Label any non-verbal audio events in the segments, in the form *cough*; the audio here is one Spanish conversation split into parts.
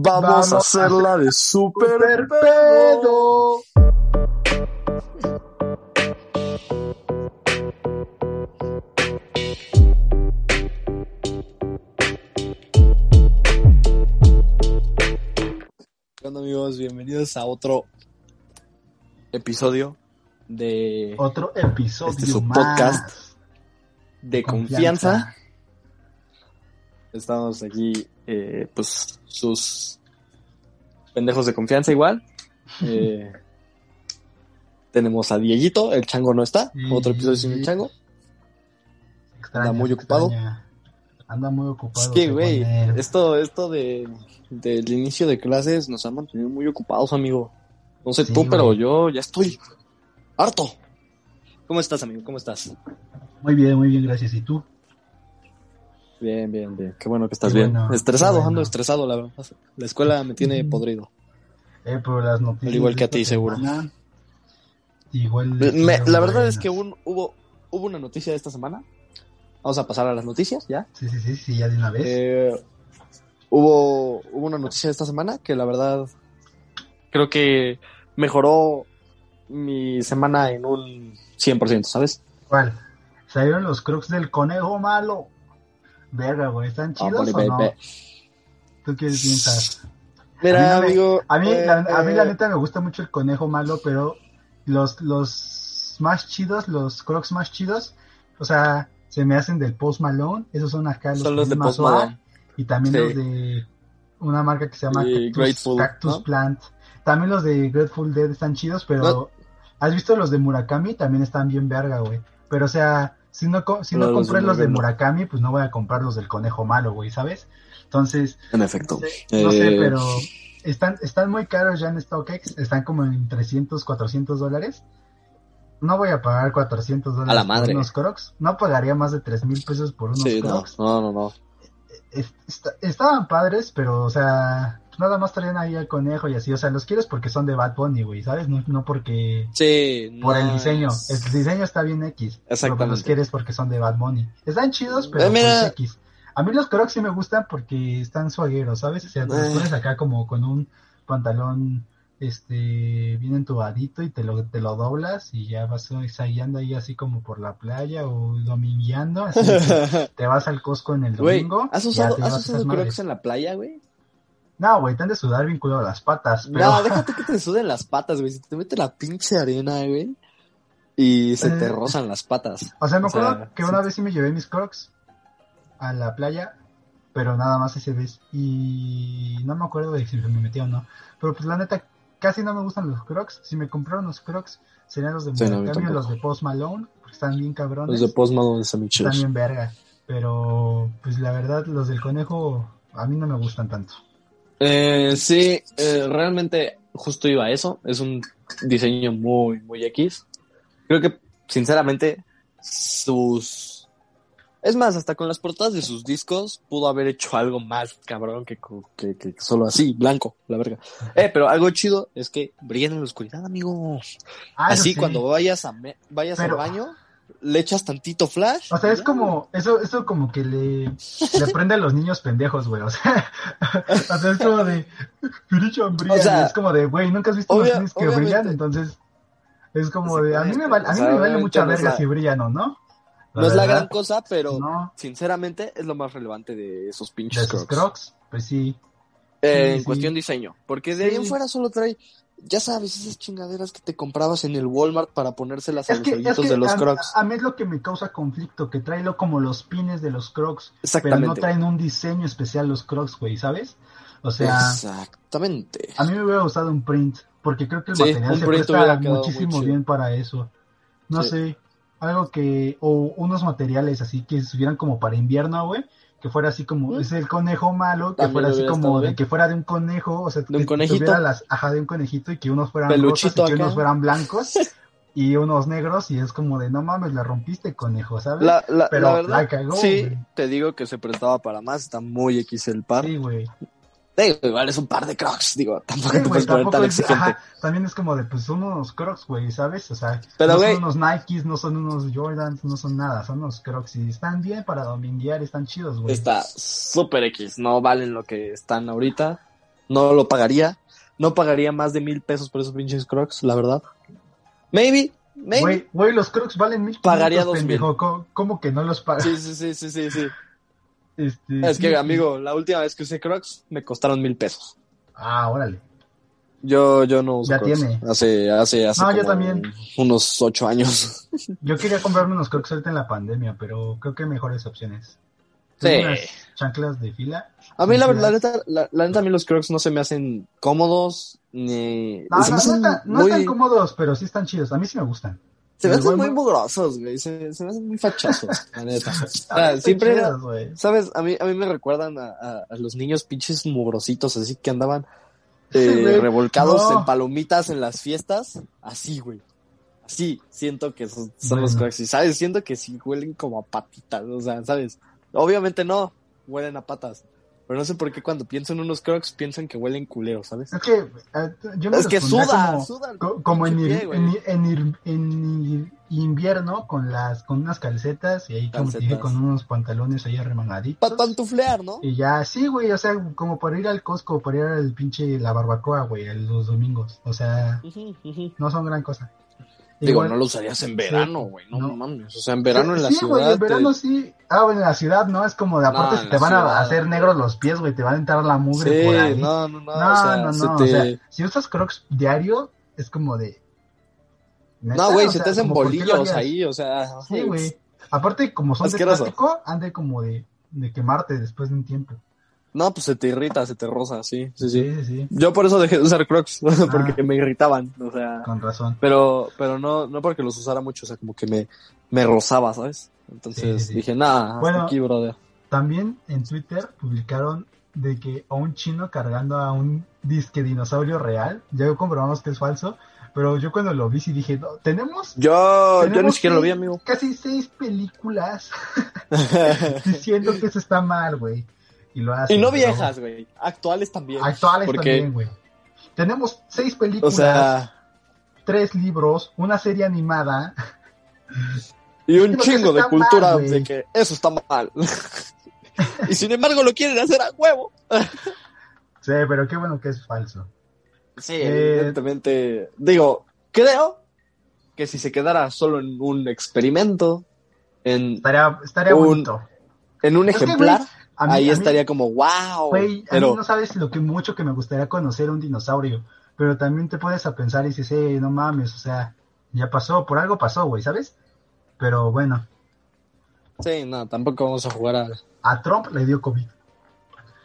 Vamos, a hacerla de super pedo. ¿Qué onda amigos? Bienvenidos a otro episodio de Otro episodio Este es su más. podcast de confianza. Estamos aquí, eh, pues, sus pendejos de confianza igual. *laughs* Eh, tenemos a Dieguito, el chango no está. Sí. Otro episodio sin el chango. Extraña, Anda muy ocupado. extraña. Anda muy Es ocupado. que, según güey, esto, esto de, del inicio de clases nos ha mantenido muy ocupados, amigo. No sé Sí, tú, pero yo ya estoy harto. ¿Cómo estás, amigo? ¿Cómo estás? Muy bien, muy bien, gracias. ¿Y tú? Bien, bien, bien. Qué bueno que estás bien. bueno, estresado, bueno. ando estresado, la verdad. La escuela me tiene podrido. Eh, pero las noticias. Al igual que de a ti, seguro. semana, Igual. Me- la verdad es que un- hubo, hubo una noticia esta semana. Vamos a pasar a las noticias, ¿ya? Sí, sí, sí, sí, ya de una vez. Eh, hubo, hubo una noticia esta semana que la verdad creo que mejoró mi semana en un 100%, ¿sabes? ¿Cuál? Salieron los crocs del conejo malo. Verga, güey, ¿están chidos o no? ¿Tú qué piensas? Mira, A mí amigo. A mí, eh, la, a mí la eh, neta me gusta mucho el conejo malo, pero los, los más chidos, los crocs más chidos, o sea, se me hacen del Post Malone, esos son acá los, son los de Post Malone. y también Sí. los de una marca que se llama Y Cactus, Grateful, Cactus ¿no? Plant. También los de Grateful Dead están chidos, pero No. ¿has visto los de Murakami? También están bien verga, güey. Pero o sea, si no, si no No, compré los de Murakami pues no voy a comprar los del conejo malo, güey, ¿sabes? Entonces, En efecto. no sé, Eh, pero están, están muy caros ya en StockX, están como en 300, 400 dólares. No voy a pagar 400 dólares A la madre. por unos crocs. No pagaría más de 3 mil pesos por unos Sí, no, crocs. no, no, no. Está- estaban padres, pero, o sea, nada más traían ahí al conejo y así. O sea, los quieres porque son de Bad Bunny, güey, ¿sabes? No, no porque... Sí, Por el diseño. es- El diseño está bien X. Pero Exactamente. los quieres porque son de Bad Bunny. Están chidos, pero Eh, mira. pues, X. A mí los crocs sí me gustan porque están suagueros, ¿sabes? O sea, te los Eh. pones acá como con un pantalón este bien entubadito y te lo, te lo doblas y ya vas ensayando ahí así como por la playa o domingueando, así *laughs* te vas al Costco en el domingo. ¿has ya usado, ¿has usado crocs en la playa, güey? No, güey, te han de sudar bien culo las patas, pero No, déjate que *laughs* te suden las patas, güey. Si te mete la pinche arena, güey. Y se te Eh. rozan las patas. O sea, me O sea, acuerdo que sí. una vez sí me llevé mis crocs a la playa, pero nada más ese vez. Y no me acuerdo de si me metí o no. Pero pues la neta, casi no me gustan los crocs. Si me compraron los crocs, serían los de Sí, no, a mí Murakami o los de Post Malone, porque están bien cabrones. Los de Post Malone están están chidos. bien verga. Pero pues la verdad, los del conejo a mí no me gustan tanto. Eh, sí, eh, realmente justo iba a eso. Es un diseño muy, muy X. Creo que, sinceramente, sus... Es más, hasta con las portadas de sus discos pudo haber hecho algo más cabrón que, que, que solo así, blanco, la verga. Eh, pero algo chido es que brillan en la oscuridad, amigo. Ah, así sí. cuando vayas a me- vayas Pero- al baño, le echas tantito flash. O sea, es ya. como, eso, eso como que le, le prende a los niños pendejos, güey. O sea, *laughs* o sea, es como de. O sea, es como de, güey, nunca has visto obvia- los tenis que brillan, entonces es como de, a mí me vale, a mí me vale mucha verga si brillan o no. No es la gran cosa, pero No, sinceramente es lo más relevante de esos de pinches sus crocs. crocs, pues sí. Eh, Sí, en sí. cuestión diseño. Porque de ahí en Sí. fuera solo trae, ya sabes, esas chingaderas que te comprabas en el Walmart para ponérselas a Es los que, es hoyitos que de los a, crocs. a mí es lo que me causa conflicto, que trae lo como los pines de los crocs, pero no traen un diseño especial los crocs, güey, ¿sabes? O sea, Exactamente. A mí me hubiera gustado un print, porque creo que el Sí, material se presta muchísimo bien para eso. No Sí. sé, algo que, o unos materiales así que estuvieran como para invierno, güey, que fuera así como, Mm. es el conejo malo, que También fuera así como de que fuera de un conejo, o sea, De un que conejito. tuviera las, ajá, de un conejito y que unos fueran Peluchito rosas y que unos fueran blancos *laughs* y unos negros y es como de, no mames, la rompiste, conejo, ¿sabes? La, la, Pero la verdad, la cagó, sí, te digo que se prestaba para más, está muy X el par. Sí, güey. Digo, igual es un par de crocs, digo, tampoco Sí, te puedes poner tan es- exigente. ajá, también es como de, pues son unos crocs, güey, ¿sabes? O sea, Pero, no son unos Nikes, no son unos Jordans, no son nada, son unos crocs y están bien para dominguear, están chidos, güey. Está súper X, no valen lo que están ahorita. No lo pagaría. No pagaría más de mil pesos por esos pinches crocs, la verdad. Maybe, maybe. Güey, los crocs valen mil. Pagaría dos pendejo. ¿Cómo, cómo que no los pagas? Sí, sí, sí, sí, sí, sí. Este, Es que, amigo, la última vez que usé crocs me costaron mil pesos. Ah, órale. Yo, yo no uso Ya crocs. tiene. Hace, hace, hace No, yo también. unos ocho años. *laughs* Yo quería comprarme unos crocs ahorita en la pandemia, pero creo que hay mejores opciones. Sí. Unas chanclas de fila. A mí, la, la neta, la, la neta, a mí los crocs no se me hacen cómodos, ni... No, no, están, no están cómodos, pero sí están chidos. A mí sí me gustan. Se me hacen muy mugrosos, güey. Se, se me hacen muy fachosos, *laughs* la neta. O sea, siempre era. ¿Sabes? A mí, a mí me recuerdan a, a- a los niños pinches mugrositos, así que andaban *laughs* eh, revolcados No. en palomitas en las fiestas. Así, güey. Así, siento que son, son los Bueno. Y, ¿sabes? Siento que sí huelen como a patitas, o sea, ¿sabes? Obviamente no, huelen a patas. Pero no sé por qué cuando pienso en unos crocs piensan que huelen culero, ¿sabes? Es que eh, yo me Es que suda, como, suda el co- como en, pie, invierno con las con unas calcetas y ahí como te dije con unos pantalones ahí arremangaditos. Para pantuflear, ¿no? Y ya, sí, güey, o sea, como para ir al Costco, para ir al pinche la barbacoa, güey, los domingos. O sea, no son gran cosa. Digo, Igual- no lo usarías en verano, güey. No, No. mames. O sea, en verano en la sí, ciudad. güey, en te- verano sí. Ah, bueno, en la ciudad no, es como de aparte No, se en te van ciudad. a hacer negros los pies, güey, te van a entrar la mugre por ahí. No, no, no. No, o sea, no, se no, te- o sea, si usas crocs diario, es como de... No, güey, se sea, te hacen como, ¿por qué lo bolillos ahí, o sea. Sí, güey. Aparte, como son de plástico, han de como de, de quemarte después de un tiempo. No, pues se te irrita, se te roza, sí, sí, sí. Sí, Yo por eso dejé de usar Crocs, *laughs* porque Ah. me irritaban, o sea. con razón. Pero, pero no, no porque los usara mucho, o sea, como que me, me rozaba, ¿sabes? Entonces Sí, dije, hasta Bueno. aquí, brother. También en Twitter publicaron de que a un chino cargando a un disque dinosaurio real, ya comprobamos que es falso, pero yo cuando lo vi sí dije, no, tenemos Yo, yo ni Tenemos siquiera lo vi, amigo. casi seis películas *laughs* *laughs* diciendo que eso está mal, güey. Y lo hacen. y no viejas, güey. Actuales también. Actuales Porque- también, güey. Tenemos seis O películas, sea, tres libros, una serie animada. y un chingo de cultura mal, güey. de que eso está mal. *laughs* y sin embargo lo quieren hacer a huevo. *laughs* Sí, pero qué bueno que es falso. Sí, Eh, evidentemente. Digo, creo que si se quedara solo en un experimento, en, Estaría, estaría Un- bonito. en un Es ejemplar, mí- ahí a mí- estaría como, wow. A pero mí no sabes lo que mucho que me gustaría conocer un dinosaurio, pero también te pones a pensar y dices, eh, no mames, o sea, ya pasó, por algo pasó, güey, ¿sabes? Pero bueno, sí, no, tampoco vamos a jugar a. a Trump le dio COVID.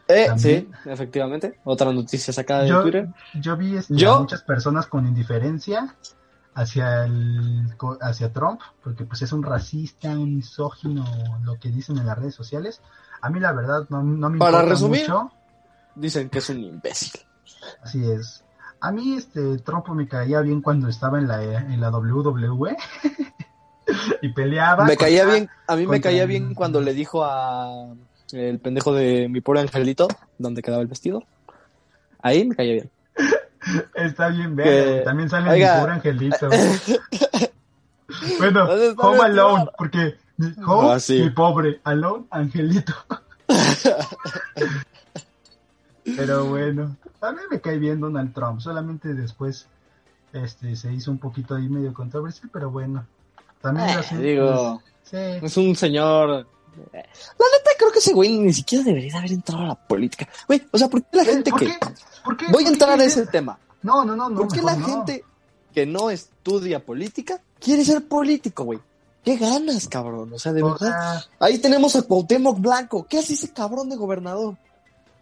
Eh, También. sí, efectivamente. Otra noticia sacada de Yo, Twitter. yo vi este, Yo- a muchas personas con indiferencia hacia el hacia Trump, porque pues es un racista, un misógino, lo que dicen en las redes sociales. A mí la verdad no, no me Para importa resumir. mucho. Dicen que es un imbécil. Así es. A mí este Trump me caía bien cuando estaba en la en la WWE *laughs* y peleaba. Me caía contra- bien, a mí me caía el- bien cuando le dijo a el pendejo de mi pobre angelito, donde quedaba el vestido. Ahí me caía bien. Está bien, Que- ver. También sale Oiga. mi pobre angelito. *laughs* bueno, ¿Dónde está Home Alone, porque home, Ah, sí. mi pobre, Alone, angelito. *laughs* Pero bueno, a mí me cae bien Donald Trump, solamente después este se hizo un poquito ahí medio controversial, pero bueno. También Eh, así, digo, pues, sí. es un señor. La neta, creo que ese güey ni siquiera debería haber entrado a la política. Güey, o sea, ¿por qué la gente ¿Por que. qué? ¿Por qué? Voy ¿Por a qué entrar a ese tema. No, no, no, no. ¿Por qué la no. gente que no estudia política quiere ser político, güey? ¿Qué ganas, cabrón? O sea, de O verdad. sea, Ahí tenemos a Cuauhtémoc Blanco. ¿Qué hace ese cabrón de gobernador?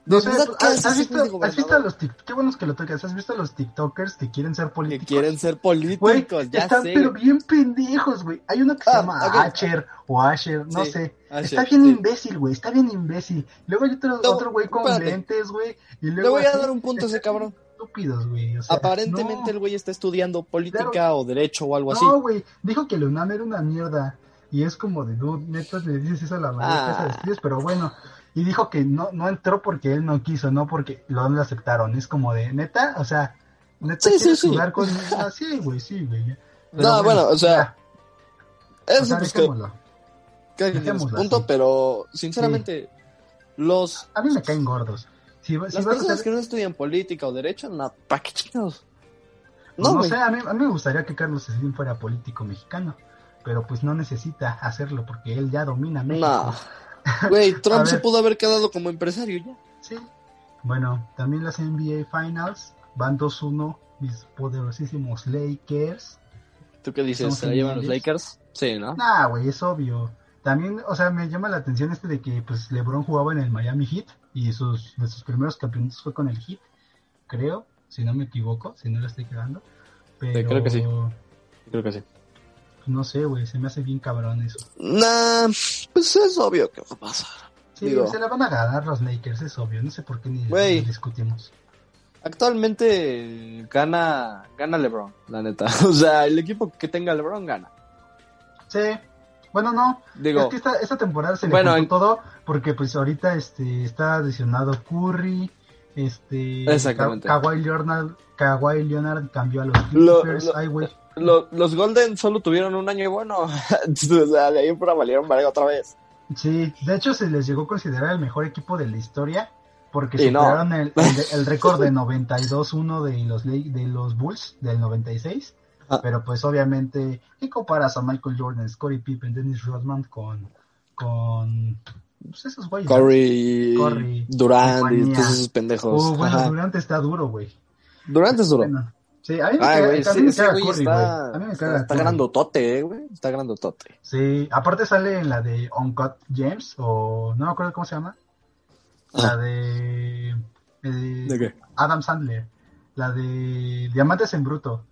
No sé, verdad, ¿qué ¿has, visto, has a los qué buenos que lo tocas, ¿has visto a los TikTokers que quieren ser Que políticos? quieren ser políticos, ya están sé. pero bien pendejos, güey. Hay uno que se Ah, llama ok. Asher o Asher, no Sí, sé. Asher, está bien sí. imbécil, güey. Está bien imbécil. Luego hay otro, No, güey con lentes, güey. Le voy a dar un punto a ese cabrón. *laughs* Estúpidos, güey. O sea, Aparentemente no, el güey está estudiando política o derecho o algo así. No, güey. Dijo que la UNAM era una mierda. Y es como de, dude, neta, le dices eso a la maestra Ah. estudios, pero bueno. Y dijo que no, no entró porque él no quiso, no porque lo, lo aceptaron. Es como de, neta, o sea, neta, Sí, sí, ¿quieres sí. jugar con... Ah, sí, güey, sí, güey. No, bueno, o sea, ya, o Eso sea, pues que, punto, así. pero sinceramente los A mí me caen gordos. Si, Las personas que no estudian política o derecho, no, ¿para qué chingados? pues, no, güey. sé, a mí, a mí me gustaría que Carlos Slim fuera político mexicano, pero pues no necesita hacerlo porque él ya domina México. No. *laughs* Güey, *laughs* Trump se pudo haber quedado como empresario ya. Sí. Bueno, también las NBA Finals van 2-1, mis poderosísimos Lakers. ¿Tú qué dices? ¿Se la llevan los. Lakers? Sí, ¿no? Nah, güey, es obvio. También, o sea, me llama la atención este de que pues LeBron jugaba en el Miami Heat y sus, de sus primeros campeonatos fue con el Heat, creo, si no me equivoco, si no lo estoy quedando. Pero creo que sí. Creo que sí. no sé, güey, se me hace bien cabrón eso. Nah, pues es obvio que va a pasar. Sí, Digo. se la van a ganar los Lakers, es obvio, no sé por qué ni discutimos. Actualmente gana, gana LeBron, la neta. *laughs* O sea, el equipo que tenga LeBron gana. Sí, bueno, no, Digo, es que esta, esta temporada se le Bueno, juntó en- todo porque pues ahorita este está adicionado Curry, este Exactamente. Ka- Kawhi Leonard, Kawhi Leonard cambió a los Lo- Clippers, lo- ay güey. lo- los Golden solo tuvieron un año bueno. *laughs* o sea, de ahí fuera valieron verga otra vez. Sí, de hecho se les llegó a considerar el mejor equipo de la historia porque Y no. superaron el, el, el *laughs* récord de 92-1 de los Le- de los Bulls del 96. Ah. Pero pues obviamente, ¿qué comparas a Michael Jordan, Scottie Pippen, Dennis Rodman con con pues, esos güeyes? Curry, Curry, Durant y todos esos pendejos. Oh, bueno, Ajá. Durant está duro, güey. Durant es duro. Bueno, sí, a mí me Ay, caga, güey, sí, me ese caga güey Curry, está, güey. A mí me está, caga está Curry. grandotote, eh, güey. Está grandotote. Sí, aparte sale en la de Uncut James, o no me acuerdo cómo se llama. La Ajá. de, eh, ¿De qué? Adam Sandler. La de Diamantes en Bruto.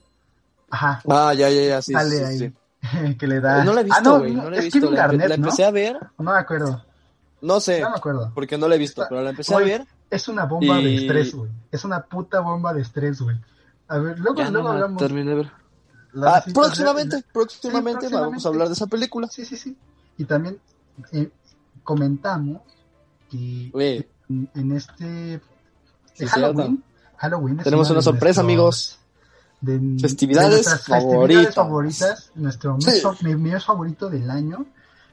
Ajá, Ah, ya, ya, ya, sí. sale sí, ahí. sí. *laughs* que le da. No la he Ah, visto, no, güey. no, No, la he es visto. Kevin La, Garnett, la ¿no? empecé a ver. No me acuerdo, No sé, no me acuerdo. porque no la he visto, pero la empecé a ver. Es una bomba de estrés, güey. Es una puta bomba de estrés, güey. A ver, luego, Ya luego la hablamos. terminé de ver. Ah, próximamente, próximamente, Sí, vamos a hablar de esa película. Sí, sí, sí. Y también eh, comentamos que en, en este. Halloween, Halloween es Tenemos una sorpresa, nuestros- amigos. De, de Festividades nuestras favoritas. festividades favoritas. Nuestro mes, Sí. mi mes favorito del año.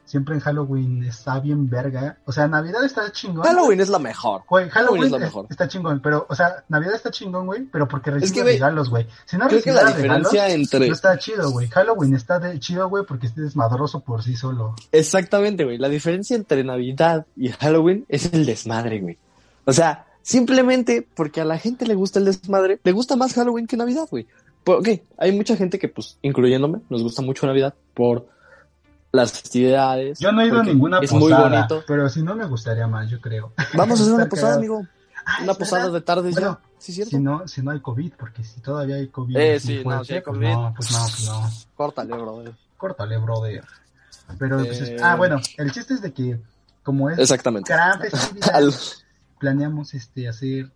Siempre en Halloween está bien verga. O sea, Navidad está chingón. Halloween es la mejor. Güey, Halloween, es es- mejor. está chingón, pero, o sea, Navidad está chingón, güey, pero porque recibe güey, regalos, güey. Si no Creo que la regalos, diferencia entre... no está chido, güey. Halloween está de chido, güey, porque es desmadroso por sí solo. Exactamente, güey. La diferencia entre Navidad y Halloween es el desmadre, güey. O sea, simplemente porque a la gente le gusta el desmadre, le gusta más Halloween que Navidad, güey. Ok, hay mucha gente que, pues, incluyéndome, nos gusta mucho Navidad por las festividades. Yo no he ido a ninguna Es posada, muy bonito. pero si no me gustaría más, yo creo. Vamos a hacer una *laughs* posada, amigo. Ah, Una posada verdad. de tardes Bueno, ya. Sí, cierto. Si no, si no hay COVID, porque si todavía hay COVID. Eh, sí, no, fuerte, si hay pues COVID. no, pues no, pues no. *laughs* Córtale, brother. Córtale, brother. Pero, pues, es- Eh. ah, bueno, el chiste es de que, como es Exactamente. gran *laughs* festividad, planeamos este hacer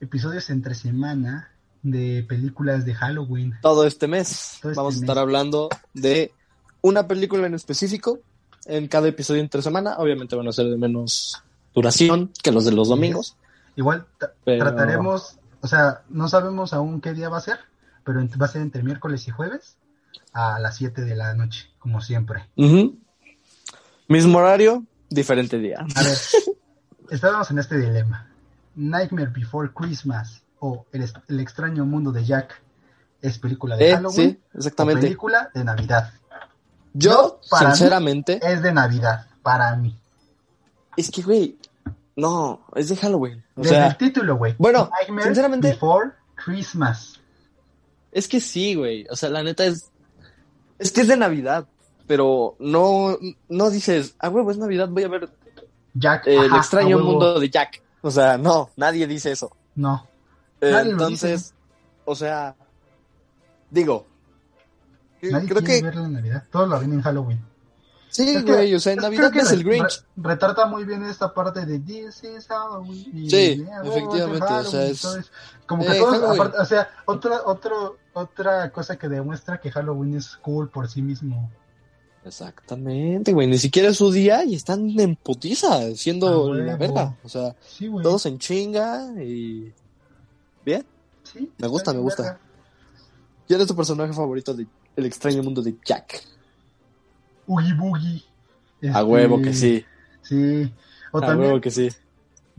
episodios entre semana de películas de Halloween. todo este mes Todo este vamos a estar mes. hablando de una película en específico en cada episodio entre semana. Obviamente van a ser de menos duración que los de los domingos. Igual Pero- trataremos, o sea, no sabemos aún qué día va a ser, pero va a ser entre miércoles y jueves a las 7 de la noche, como siempre. Ujú. Mismo horario, diferente día. A ver, estábamos en este dilema. Nightmare Before Christmas o El, El extraño mundo de Jack es película de Eh, Halloween sí, o exactamente. película de Navidad. Yo, sinceramente, Es de Navidad, para mí. es que, güey, no, es de Halloween. O Desde el título, güey. bueno, Nightmare sinceramente- Before Christmas. es que sí, güey. O sea, la neta es. Es que es de Navidad. Pero no, no dices, ah, huevo, es Navidad, voy a ver Jack. el ajá, a extraño mundo de Jack. O sea, no, nadie dice eso. No. Eh, Nadie lo entonces, o sea, digo, que- Nadie creo quiere que en Navidad. Todos lo ven en Halloween. sí, Es que- güey, o sea, en Navidad que es el Grinch. re- retrata muy bien esta parte de This is Halloween. y, Sí, "Yeah, huevo, efectivamente, de o sea, Halloween", es- eso. Como que eh, todos, Halloween. aparte, o sea, otra, otro, otra cosa que demuestra que Halloween es cool por sí mismo. Exactamente, güey, ni siquiera es su día y están en putiza, siendo A la verga. O sea, Sí, todos en chinga y... Bien. Sí, Me gusta, me gusta. verga. ¿Quién es tu personaje favorito de El extraño mundo de Jack? Oogie Boogie. A Este, huevo que sí, Sí. O a también, huevo que sí.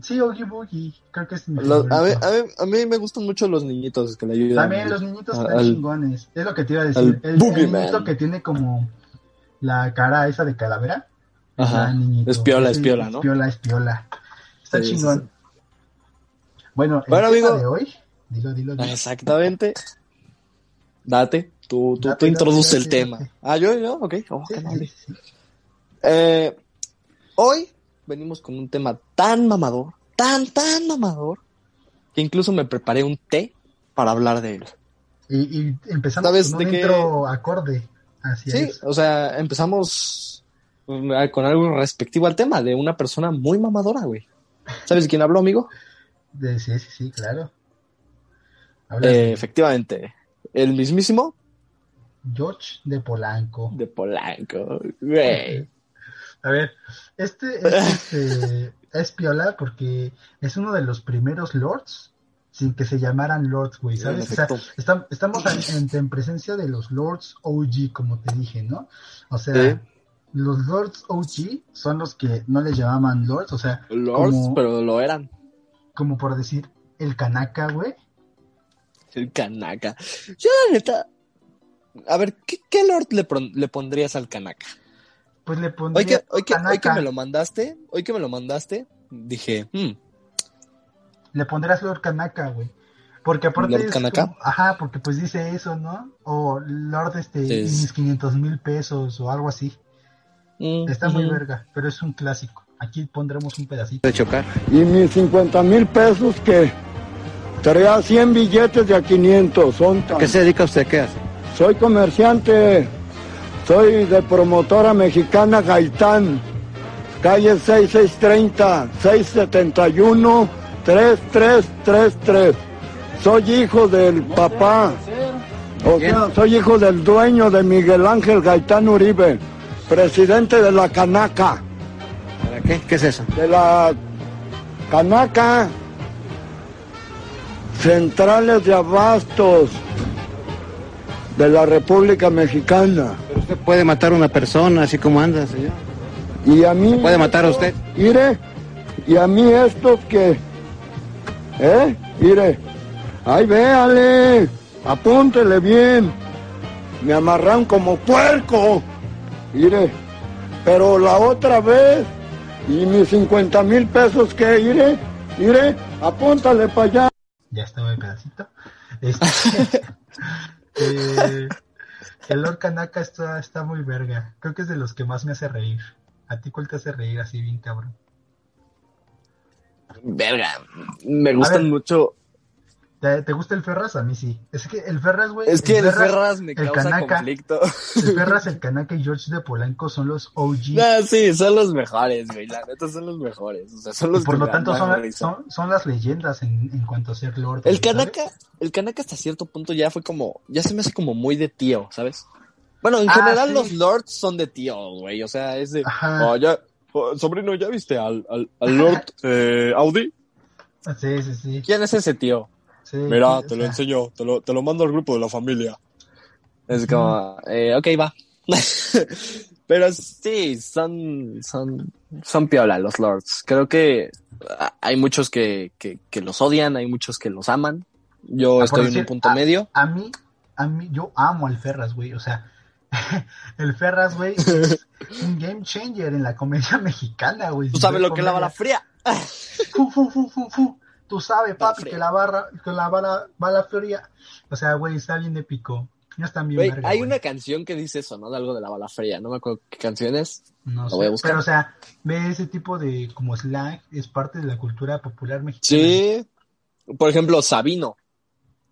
Sí, Oogie Boogie, creo que es mi Lo- a, mí, favorito. a, mí, a mí me gustan mucho los niñitos que le ayudan. También los niñitos están al- chingones. Es lo que te iba a decir. El, Boogeyman. niñito que tiene como la cara esa de calavera. Ajá. Es piola, es piola, ¿no? Es piola, es piola. Está Sí, sí, chingón. Bueno, el Bueno, tema amigo. de hoy. Dilo, dilo, dilo. Exactamente. Date, tú, tú, Date, tú introduce date, el date, tema. date. Ah, yo, yo, ok. Oh, Sí. Eh, hoy venimos con un tema tan mamador, tan, tan mamador, que incluso me preparé un té para hablar de él. Y, y empezamos ¿Sabes con un intro acorde. Así Sí, es. o sea, empezamos mm, con algo respectivo al tema de una persona muy mamadora, güey. ¿Sabes de quién habló, amigo? De- sí, sí, sí, claro. Eh, efectivamente, el mismísimo George de Polanco. de Polanco, güey. A ver, este es, *laughs* este, es piola porque es uno de los primeros lords sin que se llamaran lords, güey, ¿sabes? O sea, estamos en, en- en presencia de los lords OG, como te dije, ¿no? O sea, los lords OG son los que no les llamaban lords, o sea, Lords, como, pero lo eran. como por decir el Kanaka, güey. El Kanaka. Yo, la neta. A ver, ¿qué, qué Lord le, le pondrías al Kanaka? Pues le Hoy pondría que, hoy, que, hoy que Kanaka, me lo mandaste, hoy que me lo mandaste, dije, hmm, le pondrás Lord Kanaka, güey. Porque aparte ¿Lord es Kanaka? como- ajá, porque pues dice eso, ¿no? O Lord este, sí. mis 500 mil pesos o algo así. mm, Está muy verga, pero es un clásico. Aquí pondremos un pedacito. de chocar. y mis 50 mil pesos que traía 100 billetes de a 500. Son tan- ¿Qué se dedica usted? ¿Qué hace? Soy comerciante, soy de promotora mexicana Gaitán, calle 6630, 671, 3333. Soy hijo del papá, o sea, soy hijo del dueño de Miguel Ángel Gaitán Uribe, presidente de la Canaca. ¿Para qué? ¿Qué es eso? de la Canaca, centrales de abastos de la República Mexicana. Pero usted puede matar a una persona así como anda, señor. Y a mí... puede matar a usted? Mire, y a mí estos que... ¿Eh? Mire, ay véale, apúntele bien. Me amarran como puerco. Mire, pero la otra vez, y mis 50 mil pesos que iré, iré, apúntale para allá. Ya estaba el pedacito. Este, *laughs* eh, el Lord Kanaka está, está muy verga. Creo que es de los que más me hace reír. ¿A ti cuál te hace reír así bien cabrón? Verga, me gustan ver. mucho. ¿Te, te gusta el Ferraz? A mí sí. Es que el Ferraz, güey. Es que el Ferraz me el causa Kanaka. conflicto. El Ferraz, el Kanaka y George de Polanco son los OG. *laughs* Ah, sí, son los mejores, güey. La neta son los mejores. O sea, son los y por lo tanto son, son, son las leyendas en, en cuanto a ser Lord. El ¿sabes? Kanaka, el hasta cierto punto ya fue como, ya se me hace como muy de tío, ¿sabes? Bueno, en Ah, general sí. los lords son de tío, güey. O sea, es de, Ajá. oh, oh, sobrino, ¿ya viste al, al, al *laughs* lord eh, Audi? Sí, sí, sí. ¿Quién es ese tío? sí, Mira, te lo sea, enseño, te lo, te lo mando al grupo de la familia. Es como, eh, ok, va. *laughs* Pero sí, son, son, son piola los lords. Creo que ah, hay muchos que, que, que los odian, hay muchos que los aman. Yo Ah, estoy en un punto a- medio. A mí, a mí, yo amo al Ferraz, güey. O sea, *laughs* el Ferraz, güey, es *laughs* un game changer en la comedia mexicana, güey. Tú sabes lo que es la bala fría. *laughs* Fu, fu, fu, fu, fu. Tú sabes, papi, que la barra, que la bala, bala fría. O sea, güey, está bien épico. Ya están bien hay una canción que dice eso, ¿no? De algo de la bala fría. No me acuerdo qué canción es. No lo sé, voy a buscar. Pero, o sea, ve ese tipo de como slang, es parte de la cultura popular mexicana. Sí. Por ejemplo, Sabino.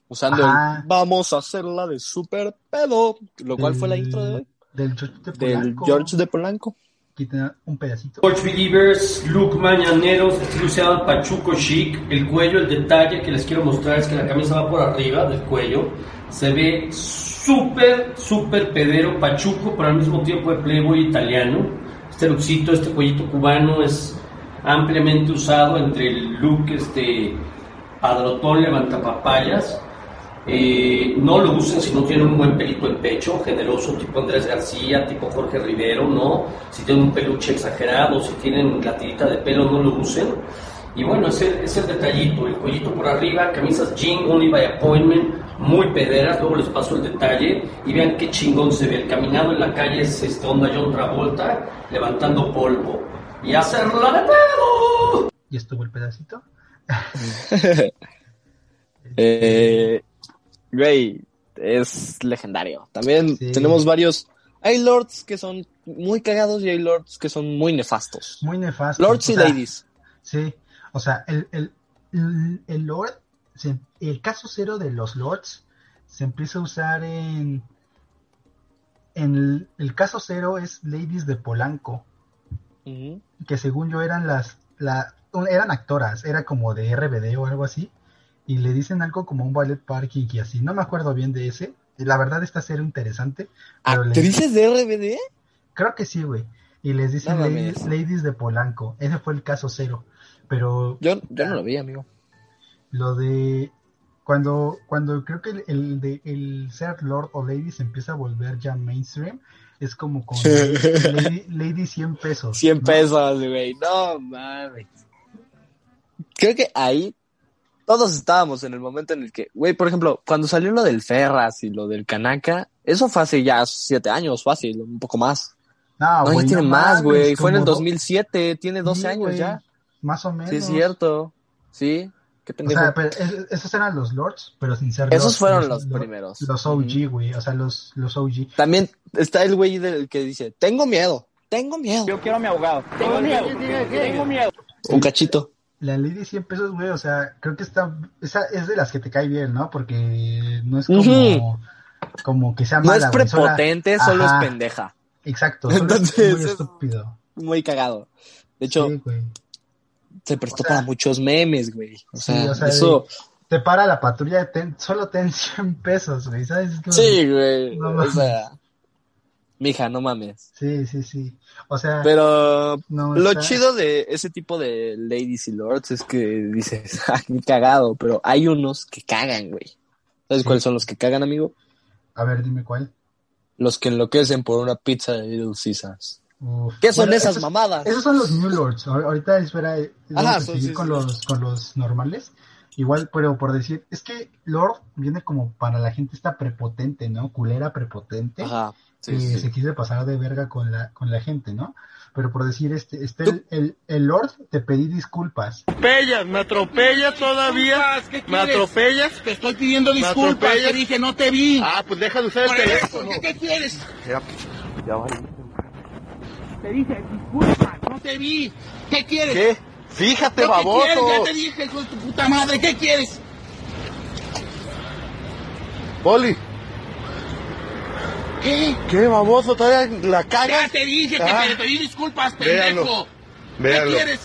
Usando el vamos a hacerla de super pedo. Lo cual fue la intro de hoy. Del George de Del Polanco. George de Polanco. Quita un pedacito. Coach Believers, look mañaneros, estilo Pachuco chic, el cuello, el detalle que les quiero mostrar es que la camisa va por arriba del cuello, se ve súper, súper pedero Pachuco, pero al mismo tiempo de playboy italiano. Este lookcito, este cuellito cubano es ampliamente usado entre el look este padrotón levantapapayas. Eh, no lo usen si no tienen un buen pelito en pecho, generoso, tipo Andrés García, tipo Jorge Rivero, no. Si tienen un peluche exagerado, si tienen la tirita de pelo, no lo usen. Y bueno, es el, es el detallito, el cuellito por arriba, camisas jean, only by appointment, muy pederas, luego les paso el detalle y vean qué chingón se ve. El caminado en la calle es este onda John Travolta levantando polvo. Y hacerla de pedo. Y estuvo el pedacito. *laughs* Eh, güey, es legendario. También Sí. tenemos varios. Hay lords que son muy cagados y hay lords que son muy nefastos. Muy nefasto. Lords y sea, ladies. Sí, o sea, el, el, el, el Lord, el caso cero de los Lords se empieza a usar en... En el, el caso cero es Ladies de Polanco, que según yo eran las... La, eran actoras, era como de RBD o algo así, y le dicen algo como un ballet parking y así. No me acuerdo bien de ese. La verdad esta serie interesante. Pero le- ¿Actrices de RBD? Creo que sí, güey. Y les dicen ladies, de Polanco. Ese fue el caso cero. Pero Yo, yo no lo vi, amigo. lo de cuando cuando creo que el, el de el ser Lord o Lady se empieza a volver ya mainstream es como con Lady, Lady 100 pesos 100 ¿no? pesos, güey. No mames. Creo que ahí todos estábamos en el momento en el que, güey, por ejemplo, cuando salió lo del Ferras y lo del Kanaka, eso fue hace ya siete años, fácil, un poco más. no, no, ya tiene no más, güey. Fue en el como do- 2007, tiene 12 Sí, años ya. más o menos Sí, es cierto. Sí, qué o pendejo. sea, pero es- esos eran los lords pero sin ser Esos lords, fueron los lo- primeros. los OG güey o sea los los OG También está el güey del que dice, tengo miedo, tengo miedo. Yo quiero a mi abogado. Tengo miedo. Tengo miedo. Un cachito. La Lady 100 pesos güey o sea creo que está esa es de las que te cae bien no porque no es como como que sea No mala es güey, sola- prepotente, solo es pendeja. Exacto, *laughs* solo Entonces, es muy es- estúpido. Muy cagado. De hecho, Sí, se prestó o sea, para muchos memes, güey. O Sí, sea, o sea, eso... Te para la patrulla, ten- solo ten 100 pesos, güey, ¿sabes? Es como- Sí, güey. No o sea, mija, no mames. Sí, sí, sí. O sea, Pero no, lo está- chido de ese tipo de ladies y lords es que dices, *laughs* qué cagado, pero hay unos que cagan, güey. ¿Sabes Sí. cuáles son los que cagan, amigo? A ver, dime cuál. Los que enloquecen por una pizza de Little Caesars. Uf. ¿Qué son Bueno, esas esos, mamadas? Esos son los New Lords. Ahor- Ahorita, espera, eh, Ajá, a seguir sí, con, sí. los, con los normales. Igual, pero por decir, es que Lord viene como para la gente esta prepotente, ¿no? Culera prepotente. Ajá. Sí, sí, se quise pasar de verga con la, con la gente, ¿no? Pero por decir, este, este el, el, el Lord, te pedí disculpas. atropellas, me atropellas todavía. ¿Me atropellas? Te estoy pidiendo ¿Me disculpas, atropellas? te dije no te vi. Ah, pues deja de usar el teléfono. ¿qué, qué quieres? Ya, ya vale. Te dije disculpas, no te vi. ¿Qué quieres? ¿Qué? Fíjate, ¿Qué baboso. quieres? Ya te dije, hijo de tu puta madre, ¿qué quieres? Poli, ¿Qué? ¿qué baboso? Todavía la Ya cagas. te dije que Ah. te pedí disculpas, Véanlo, pendejo. ¿Qué véanlo. quieres?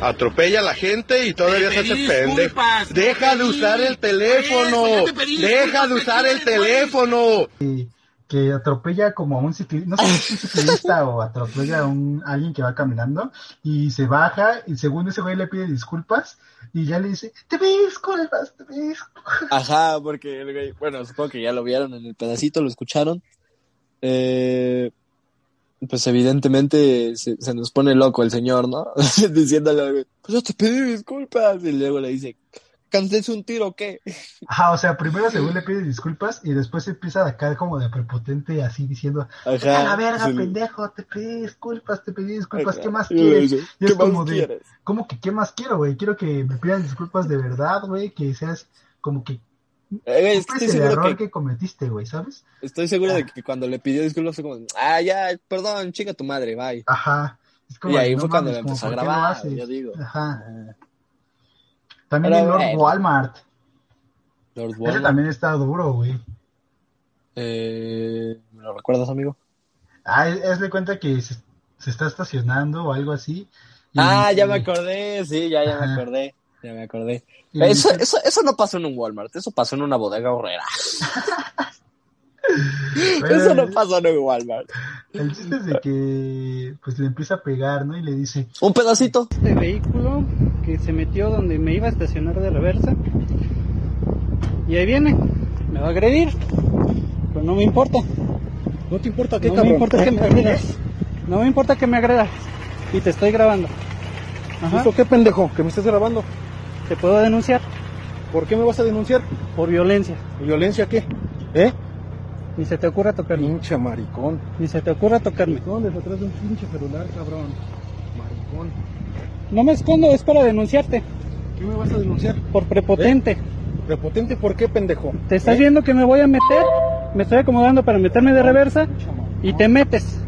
Atropella a la gente y todavía Te se hace pendejo. Deja de pedí. usar el teléfono. Eso, ya te pedí Deja de ¿qué usar el teléfono. que, que atropella como a un ciclista, no sé si es un ciclista o atropella a, un, a alguien que va caminando y se baja y según ese güey le pide disculpas y ya le dice, te pido disculpas, te pido disculpas. Ajá, porque el güey, bueno, supongo que ya lo vieron en el pedacito, lo escucharon. Eh, pues evidentemente se, se nos pone loco el señor, ¿no? *laughs* Diciéndole, pues yo te pedí disculpas. Y luego le dice, ¿cansése un tiro o qué? *laughs* Ajá, o sea, primero según le pide disculpas y después empieza a caer como de prepotente así diciendo, Ajá. a la verga, sí. pendejo, te pedí disculpas, te pedí disculpas, Ajá. ¿qué más quieres? Y es ¿Qué más como de-? ¿Cómo que qué más quiero, güey? Quiero que me pidan disculpas de verdad, güey, que seas como que Eh, es que es estoy el seguro error que, que cometiste, güey, ¿sabes? estoy seguro de que cuando le pidió disculpas fue como, ah, ya, perdón, chica tu madre, bye. Ajá. Es Y ahí no fue cuando le empezó a como, ¿por qué lo grabar, yo digo. Ajá. También Pero el Lord bueno. Walmart. Lord Ese Walmart. también está duro, güey. Eh, ¿Me lo recuerdas, amigo? Ah, es, de cuenta que se, se está estacionando o algo así. y- Ah, ya me y- acordé, sí, ya, ya me Ajá. acordé, ya me acordé. Eso, eso, eso no pasó en un Walmart, eso pasó en una bodega horrera. *laughs* bueno, Eso no pasó en un Walmart. El chiste es de que pues le empieza a pegar, ¿no? Y le dice, Un pedacito. este vehículo que se metió donde me iba a estacionar de reversa. Y ahí viene, me va a agredir. Pero no me importa. ¿No te importa qué, No me importa que me agredas. No me importa que me agredas. Y te estoy grabando. Ajá. ¿Esto qué pendejo? ¿Que me estés grabando? Te puedo denunciar ¿Por qué me vas a denunciar? por violencia. ¿Violencia qué? ¿Eh? Ni se te ocurra tocarme. Pinche maricón. Ni se te ocurra tocarme. ¿Dónde? Atrás de un pinche celular, cabrón. Maricón. No me escondo, es para denunciarte. ¿Qué me vas a denunciar? Por prepotente. ¿Prepotente por qué, pendejo? Te estás ¿Eh? viendo que me voy a meter. Me estoy acomodando para meterme de reversa. Y te metes.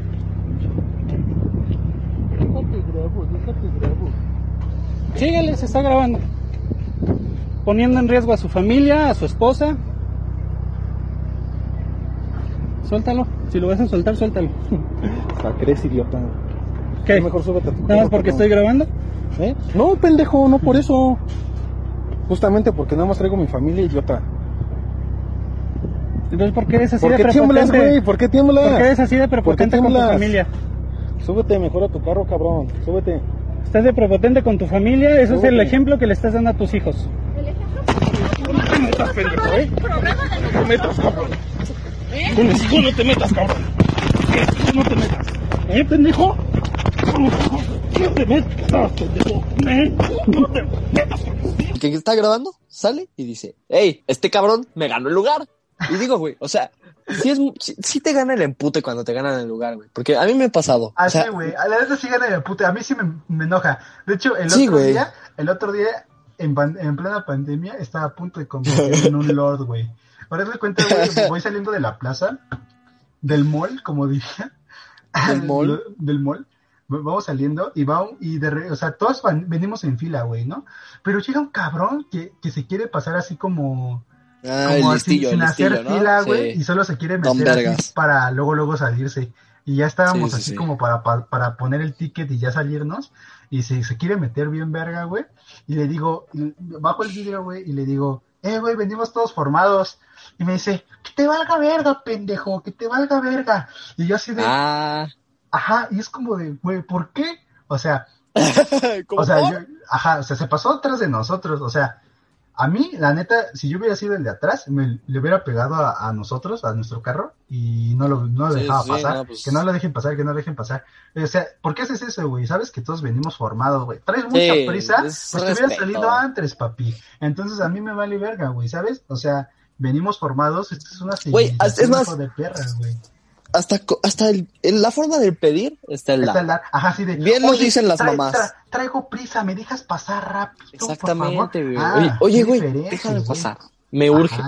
Déjate grabo, déjate grabo. Síguele, se está grabando. Poniendo en riesgo a su familia, a su esposa. Suéltalo. Si lo vas a soltar, suéltalo. *laughs* Hasta crees, idiota. ¿Qué? Mejor súbete a tu ¿Nada más porque estoy grabando? ¿Eh? No, pendejo, no por eso. Justamente porque nada más traigo mi familia, idiota. Entonces, ¿por qué eres así ¿Por de qué tiemblas, güey? ¿Por qué tiemblas? ¿Por qué eres así de prepotente con tu familia? Súbete mejor a tu carro, cabrón. Súbete. Estás de prepotente con tu familia, eso es el ejemplo que le estás dando a tus hijos. Metas, pendejo, ¿eh? No te metas, cabrón. Con mis hijos no te metas, cabrón. No te metas. ¿Eh, pendejo? No te metas, pendejo. ¿Eh? No te metas, cabrón. El que está grabando sale y dice, hey, este cabrón me ganó el lugar. Y digo, güey, o sea, sí, es, sí, sí te gana el empute cuando te ganan el lugar, güey. Porque a mí me ha pasado. o Así, sea, güey. A la neta sí gana de puta. A mí sí me, me enoja. De hecho, el Sí, otro güey. día, el otro día, en, en plena pandemia, estaba a punto de convertirme en un lord, güey. Ahora me cuenta, güey, *laughs* voy saliendo de la plaza, del mall, como diría. ¿Del *laughs* mall? Del mall. Vamos saliendo y va un- y de re- o sea, todos van- venimos en fila, güey, ¿no? Pero llega un cabrón que, que se quiere pasar así como, ah, el como listillo, sin, sin el listillo, hacer ¿no? fila, güey, Sí. y solo se quiere meter así para luego luego salirse. Y ya estábamos Sí, sí, así sí. como para, para, para poner el ticket y ya salirnos. Y se, se quiere meter bien verga, güey. Y le digo, y bajo el vidrio, güey, y le digo, eh, güey, venimos todos formados. Y me dice, que te valga verga, pendejo, que te valga verga. Y yo así de, Ah, ajá, y es como de, güey, ¿por qué? O sea, *laughs* ¿cómo o sea, yo- ajá, o sea, se pasó atrás de nosotros, o sea, a mí, la neta, si yo hubiera sido el de atrás, me le hubiera pegado a, a nosotros, a nuestro carro, y no lo, no lo dejaba sí, pasar, no, pues- que no lo dejen pasar, que no lo dejen pasar. O sea, ¿por qué haces eso, güey? Sabes que todos venimos formados, güey. Traes mucha Sí, prisa, es pues te hubieras salido antes, papi. Entonces a mí me vale verga, güey, ¿sabes? O sea, venimos formados, esto es una Güey, es más- de perra, güey. Hasta, hasta el, en la forma del pedir está el Está el la. dar- Ajá, sí de. Bien lo "Oye, dicen las mamás. tra- traigo prisa, ¿me dejas pasar rápido? por Exactamente, favor?" güey. Ah, oye, güey, déjame pasar. Me urge.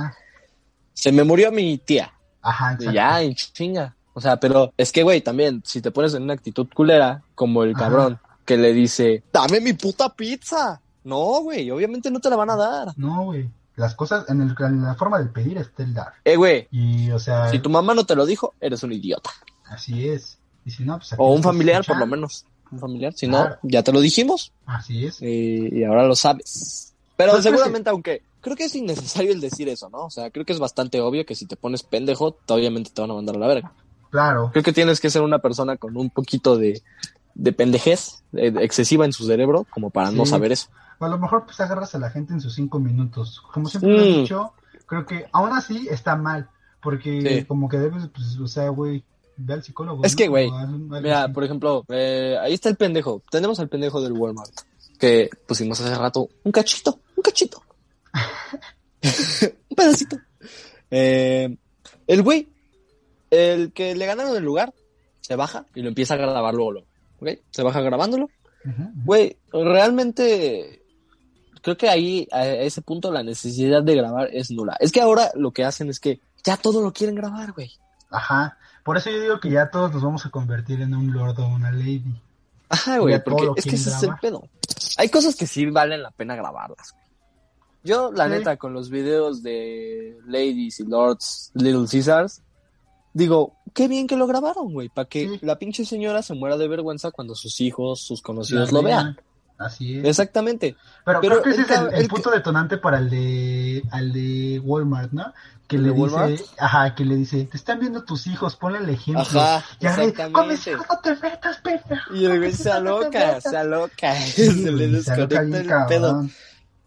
Se me murió mi tía. ajá, exacto. ya, y chinga. O sea, pero es que, güey, también, si te pones en una actitud culera, como el Ajá. cabrón que le dice, dame mi puta pizza. No, güey, obviamente no te la van a dar. No, güey. Las cosas, en, el, en la forma del pedir está el dar. Eh, güey, Y, o sea, si tu mamá no te lo dijo, eres un idiota. así es. Y si no, pues. O un familiar, por lo menos. Un familiar, si Claro. no, ya te lo dijimos Así es. y, y ahora lo sabes. Pero Pues que seguramente, aunque creo que es innecesario el decir eso, ¿no? O sea, creo que es bastante obvio que si te pones pendejo, obviamente te van a mandar a la verga. Claro. Creo que tienes que ser una persona con un poquito de, de pendejez eh, excesiva en su cerebro como para no saber eso. O a lo mejor, pues agarras a la gente en sus cinco minutos. Como siempre lo he Mm. dicho, creo que aún así está mal. Porque Sí. como que debes, pues, o sea, güey, ve al psicólogo. Es ¿no? que, güey, Mira, así. por ejemplo, eh, ahí está el pendejo. Tenemos al pendejo del Walmart que pusimos hace rato un cachito, un cachito. *laughs* un pedacito. Eh, el güey, el que le ganaron el lugar, se baja y lo empieza a grabar luego, luego, ¿ok? Se baja grabándolo. Güey, realmente creo que ahí, a ese punto, la necesidad de grabar es nula. Es que ahora lo que hacen es que ya todo lo quieren grabar, güey. Ajá. Por eso yo digo que ya todos nos vamos a convertir en un lord o una lady. Ajá, güey, porque es que ese es el pedo. Hay cosas que sí valen la pena grabarlas. güey. Yo, la Sí. neta, con los videos de Ladies y Lords, Little Caesars, digo, qué bien que lo grabaron, güey, para que Sí. la pinche señora se muera de vergüenza cuando sus hijos, sus conocidos La lo vean. Así es. Exactamente. Pero, pero creo que ese es el, cab- el el punto detonante para el de, al de Walmart, ¿no? Que ¿El le Walmart? dice, ajá, que le dice, te están viendo tus hijos, ponle el ejemplo. Ajá, Y ahora, con mis hijos no te metas, pendejo. Y el güey se aloca, metas". se aloca, se le se desconecta el pedo.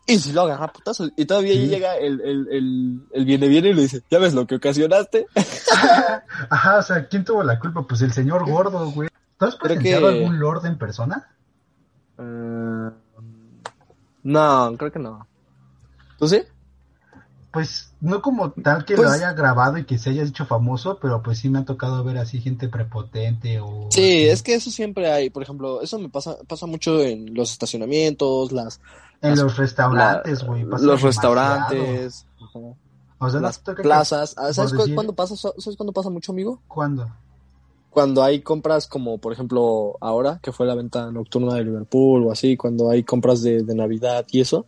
Y si lo agarra a putazos. Y todavía Sí. llega el, el, el, el viene viene y le dice, ¿ya ves lo que ocasionaste? *laughs* Ajá, o sea, ¿quién tuvo la culpa? Pues el señor gordo, güey. ¿Tú has presenciado que- algún lord en persona? Eh, no, creo que no. ¿Tú sí? Pues no como tal que Pues- lo haya grabado y que se haya hecho famoso, pero pues sí me ha tocado ver así gente prepotente o... Sí, así. es que eso siempre hay. Por ejemplo, eso me pasa, pasa mucho en los estacionamientos, las, En las- los restaurantes, güey. los restaurantes, O sea, las plazas. Ah, ¿Sabes decir- cuándo pasa? ¿Sabes cuándo pasa mucho, amigo? ¿Cuándo? Cuando hay compras como, por ejemplo, ahora, que fue la venta nocturna de Liverpool o así, cuando hay compras de, de Navidad y eso,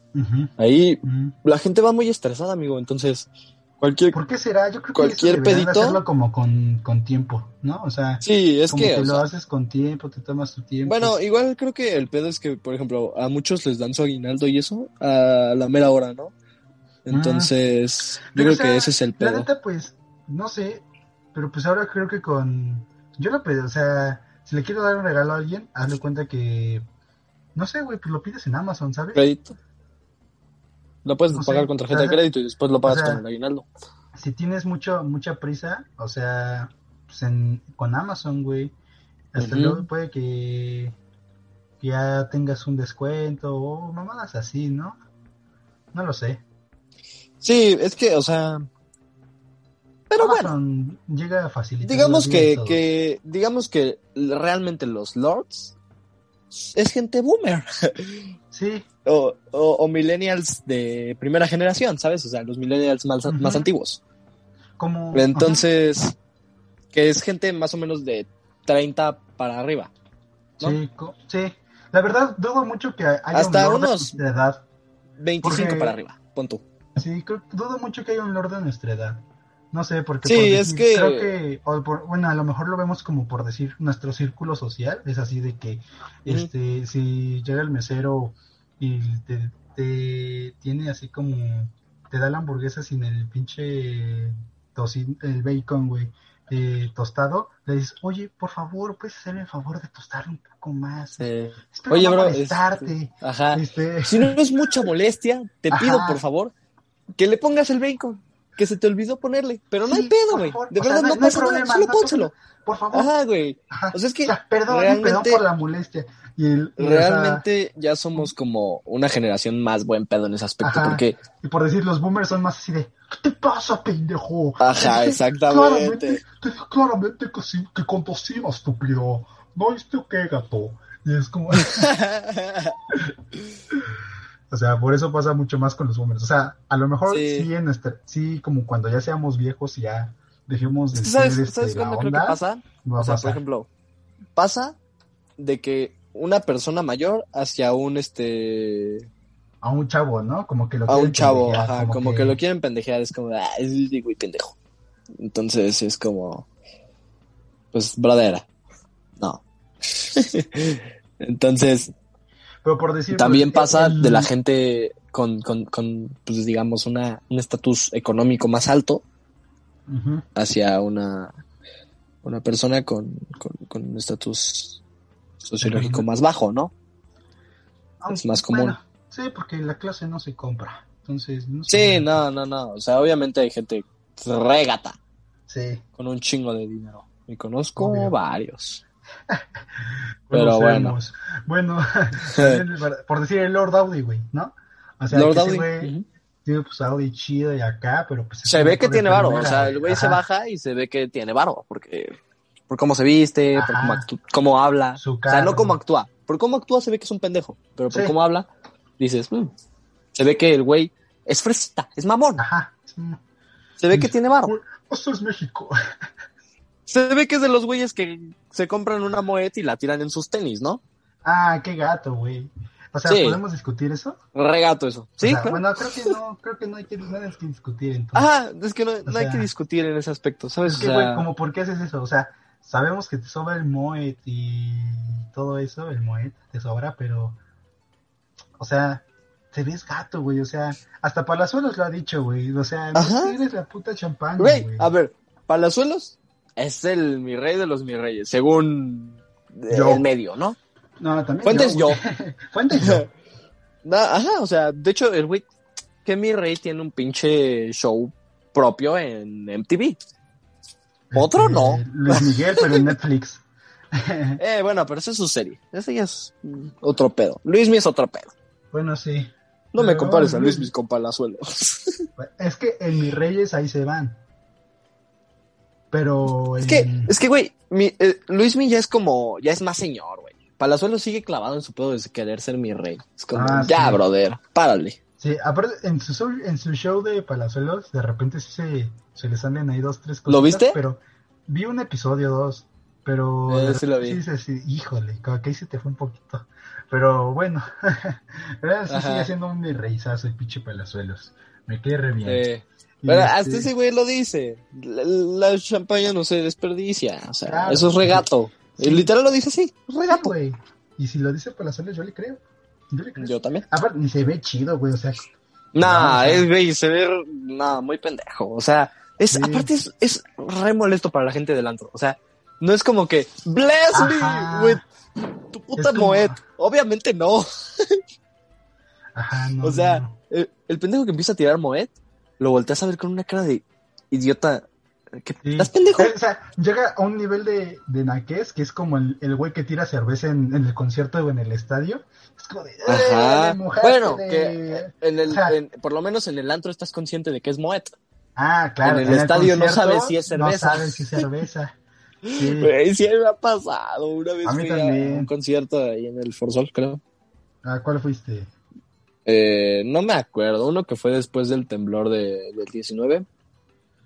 ahí la gente va muy estresada, amigo. Entonces, cualquier... ¿Por qué será? Yo creo que Cualquier de pedito- hacerlo como con, con tiempo, ¿no? O sea, Sí, es como que... que, lo sea, haces con tiempo, te tomas tu tiempo. Bueno, igual creo que el pedo es que, por ejemplo, a muchos les dan su aguinaldo y eso a la mera hora, ¿no? Entonces, yo Pero, creo o sea, que ese es el La pedo. neta, pues, no sé, pero pues ahora creo que con... Yo lo pedí, o sea, si le quiero dar un regalo a alguien, hazle cuenta que... No sé, güey, pues lo pides en Amazon, ¿sabes? Crédito. Lo puedes No pagar sé, con tarjeta de crédito y después lo pagas O sea, con el aguinaldo. Si tienes mucho mucha prisa, o sea, pues en, con Amazon, güey, hasta Ujú. luego puede que ya tengas un descuento o mamadas así, ¿no? No lo sé. Sí, es que, o sea, pero bueno, llega a facilitar. digamos que, que, digamos que realmente los lords es gente boomer Sí, *laughs* o, o, o millennials de primera generación, ¿sabes? O sea, los millennials más, más antiguos. como... Entonces, que es gente más o menos de 30 para arriba. ¿no? Sí. La verdad, dudo mucho que haya Hasta un lord unos- de nuestra edad. 25 Porque- para arriba, pon tú. Sí, dudo mucho que haya un lord de nuestra edad. No sé, porque Sí, por es que- creo que, o por- bueno, a lo mejor lo vemos como por decir nuestro círculo social, es así de que, este, si llega el mesero y te, te tiene así como, te da la hamburguesa sin el pinche tocin, el bacon, güey, eh, tostado, le dices, oye, por favor, puedes hacerme el favor de tostarlo un poco más. Oye, no bro, molestarte. este, ajá. Este, Si no es mucha molestia, te Ajá. pido, por favor, que le pongas el bacon. Que se te olvidó ponerle. Pero no Sí, hay pedo, güey. De O sea, verdad, no- no, no pasa nada. problema, Solo no pónselo. por favor. Ajá, güey. O sea, es que O sea, perdón, perdón realmente- por la molestia. Y el, y, realmente ya somos como una generación más buen pedo en ese aspecto. Ajá. Porque, y por decir, los boomers son más así de, ¿qué te pasa, pendejo? ajá, exactamente. Claramente, claramente que, sí, que conducía, estúpido. ¿No viste o qué, gato? Y es como, *laughs* o sea, por eso pasa mucho más con los boomers. O sea, a lo mejor Sí. sí, en nuestra, sí, como cuando ya seamos viejos y ya dejemos de ¿Sabes, ser, este, ¿sabes la cuándo creo onda, que pasa? O sea, por ejemplo, pasa de que una persona mayor hacia un este a un chavo, ¿no? Como que lo a un chavo, ajá, como, que... lo quieren pendejear, es como, ah, es güey pendejo. Entonces es como, pues, bradera. No. *laughs* Entonces, Pero por decir, también pasa el- de la gente con, con, con pues, digamos, una, un estatus económico más alto hacia una, una persona con, con, con un estatus sociológico más bajo, ¿no? Es más común. Bueno, sí, porque la clase no se compra. Entonces, no Sí, no, no, no. O sea, obviamente hay gente regata Sí. con un chingo de dinero. Y conozco Obvio. varios. *laughs* Pero bueno. Bueno, *laughs* por- por decir el Lord Audi, güey, ¿no? O sea, Lord Audi, güey pues Audi chido y acá, pero pues... es Se ve que tiene varo. O sea, el güey se baja y se ve que tiene varo. Porque, por cómo se viste, por Ajá. cómo, actú- cómo habla. Su O sea, no cómo actúa. Por cómo actúa se ve que es un pendejo. Pero por Sí. cómo habla, dices, "Mm". se ve que el güey es fresita, es mamón. Ajá. Se ve que tiene varo. Esto es México. Se ve que es de los güeyes que se compran una moed y la tiran en sus tenis, ¿no? Ah, qué gato, güey. O sea, Sí. ¿podemos discutir eso? Regato eso. O Sí, sea, claro. Bueno, creo que no, creo que no hay que, no hay que discutir entonces. Ajá, es que no, no hay que discutir en ese aspecto, ¿sabes? Es O que, sea, güey, como por qué haces eso, o sea, sabemos que te sobra el Moet y todo eso, el Moet te sobra, pero, o sea, te ves gato, güey, o sea, hasta Palazuelos lo ha dicho, güey, o sea, no eres la puta champaña, Güey, güey. a ver, Palazuelos es el mi rey de los mi reyes, según Yo. el medio, ¿no? No, también Fuentes yo. *laughs* Fuentes yo. Na- Ajá, o sea, de hecho, el güey, que mi rey tiene un pinche show propio en MTV. Otro Este, no. Luis Miguel, pero en *laughs* Netflix. *laughs* Eh, bueno, pero esa es su serie. Ese ya es otro pedo. Luismi es otro pedo. Bueno, sí. No me compares a Luis- Luismi con Palazuelos. Es que en mis reyes ahí se van. Pero Es en- que, es que, güey, mi, eh, Luismi ya es como, ya es más señor, güey. Palazuelos sigue clavado en su pedo de querer ser mi rey. Es como, Ah, ya, sí. brother, párale. Sí, aparte, en su, show- en su show de Palazuelos, de repente sí se, se le salen ahí dos, tres cosas. ¿Lo viste? Pero vi un episodio, dos. Pero. Eh, sí lo vi. dices, sí, híjole, como que ahí se te fue un poquito. Pero bueno, *laughs* sí sigue siendo un mi reizazo el pinche Palazuelos. Me quedé re bien. Eh, pero este- hasta ese güey lo dice. La, la champaña no se desperdicia. O sea, Claro. eso es regato. Sí. Literal lo dice así, Sí, regato. güey. Y si lo dice Palazuelos, yo le creo. Yo le creo. Yo también. Aparte, ni se ve chido, güey. O sea, Nah, es güey, se ve, nada, muy pendejo. O sea, es, Sí. aparte es, es re molesto para la gente del antro. O sea, no es como que, bless Ajá. me with tu puta como- Moet. Obviamente no. ajá, no. *laughs* O sea, no. el, el pendejo que empieza a tirar Moet, lo volteas a ver con una cara de idiota. ¿Qué, Sí. ¿Estás pendejo? O sea, llega a un nivel de, de naquez que es como el, el güey que tira cerveza en, en el concierto o en el estadio. Es como de. Ajá. "Eh, mojaste Bueno, de-". que en el, O sea, en- por lo menos en el antro estás consciente de que es Moet. Ah, claro. en el estadio no sabes si es cerveza. No sabes si es cerveza. Sí. Güey, sí me ha pasado. Una vez A mí fui a también. un concierto ahí en el Forzol, creo. ¿A cuál fuiste? Eh, no me acuerdo, uno que fue después del temblor de, del 19.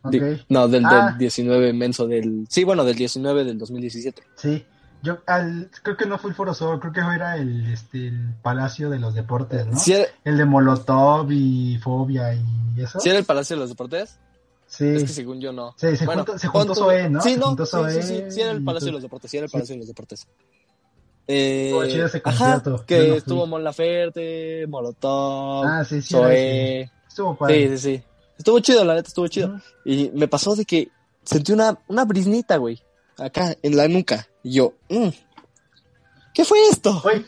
Ok. Di- no, del, Ah. del 19 menso del... Sí, bueno, del 19 del 2017. Sí. Yo al, creo que no fue el Foro Sol, creo que era el, este, el Palacio de los Deportes, ¿no? ¿Sí era, El de Molotov y Fobia y eso. sí era el Palacio de los Deportes? Sí. Es que según yo no. Sí, se Bueno, juntó, se ¿no? Sí, Se no, sí, sí, sí, sí era el Palacio de los Deportes, sí era el. Palacio de los Deportes. Eh, Estuvo chido ese ajá, concierto, yo que no estuvo Mon Laferte, Molotov, Ah, sí, sí. ese. Estuvo padre. Sí, sí, sí. Estuvo chido, la neta, estuvo chido. Y me pasó de que sentí una, una brisnita, güey, acá en la nuca. Y yo, mm, ¿qué fue esto? Güey,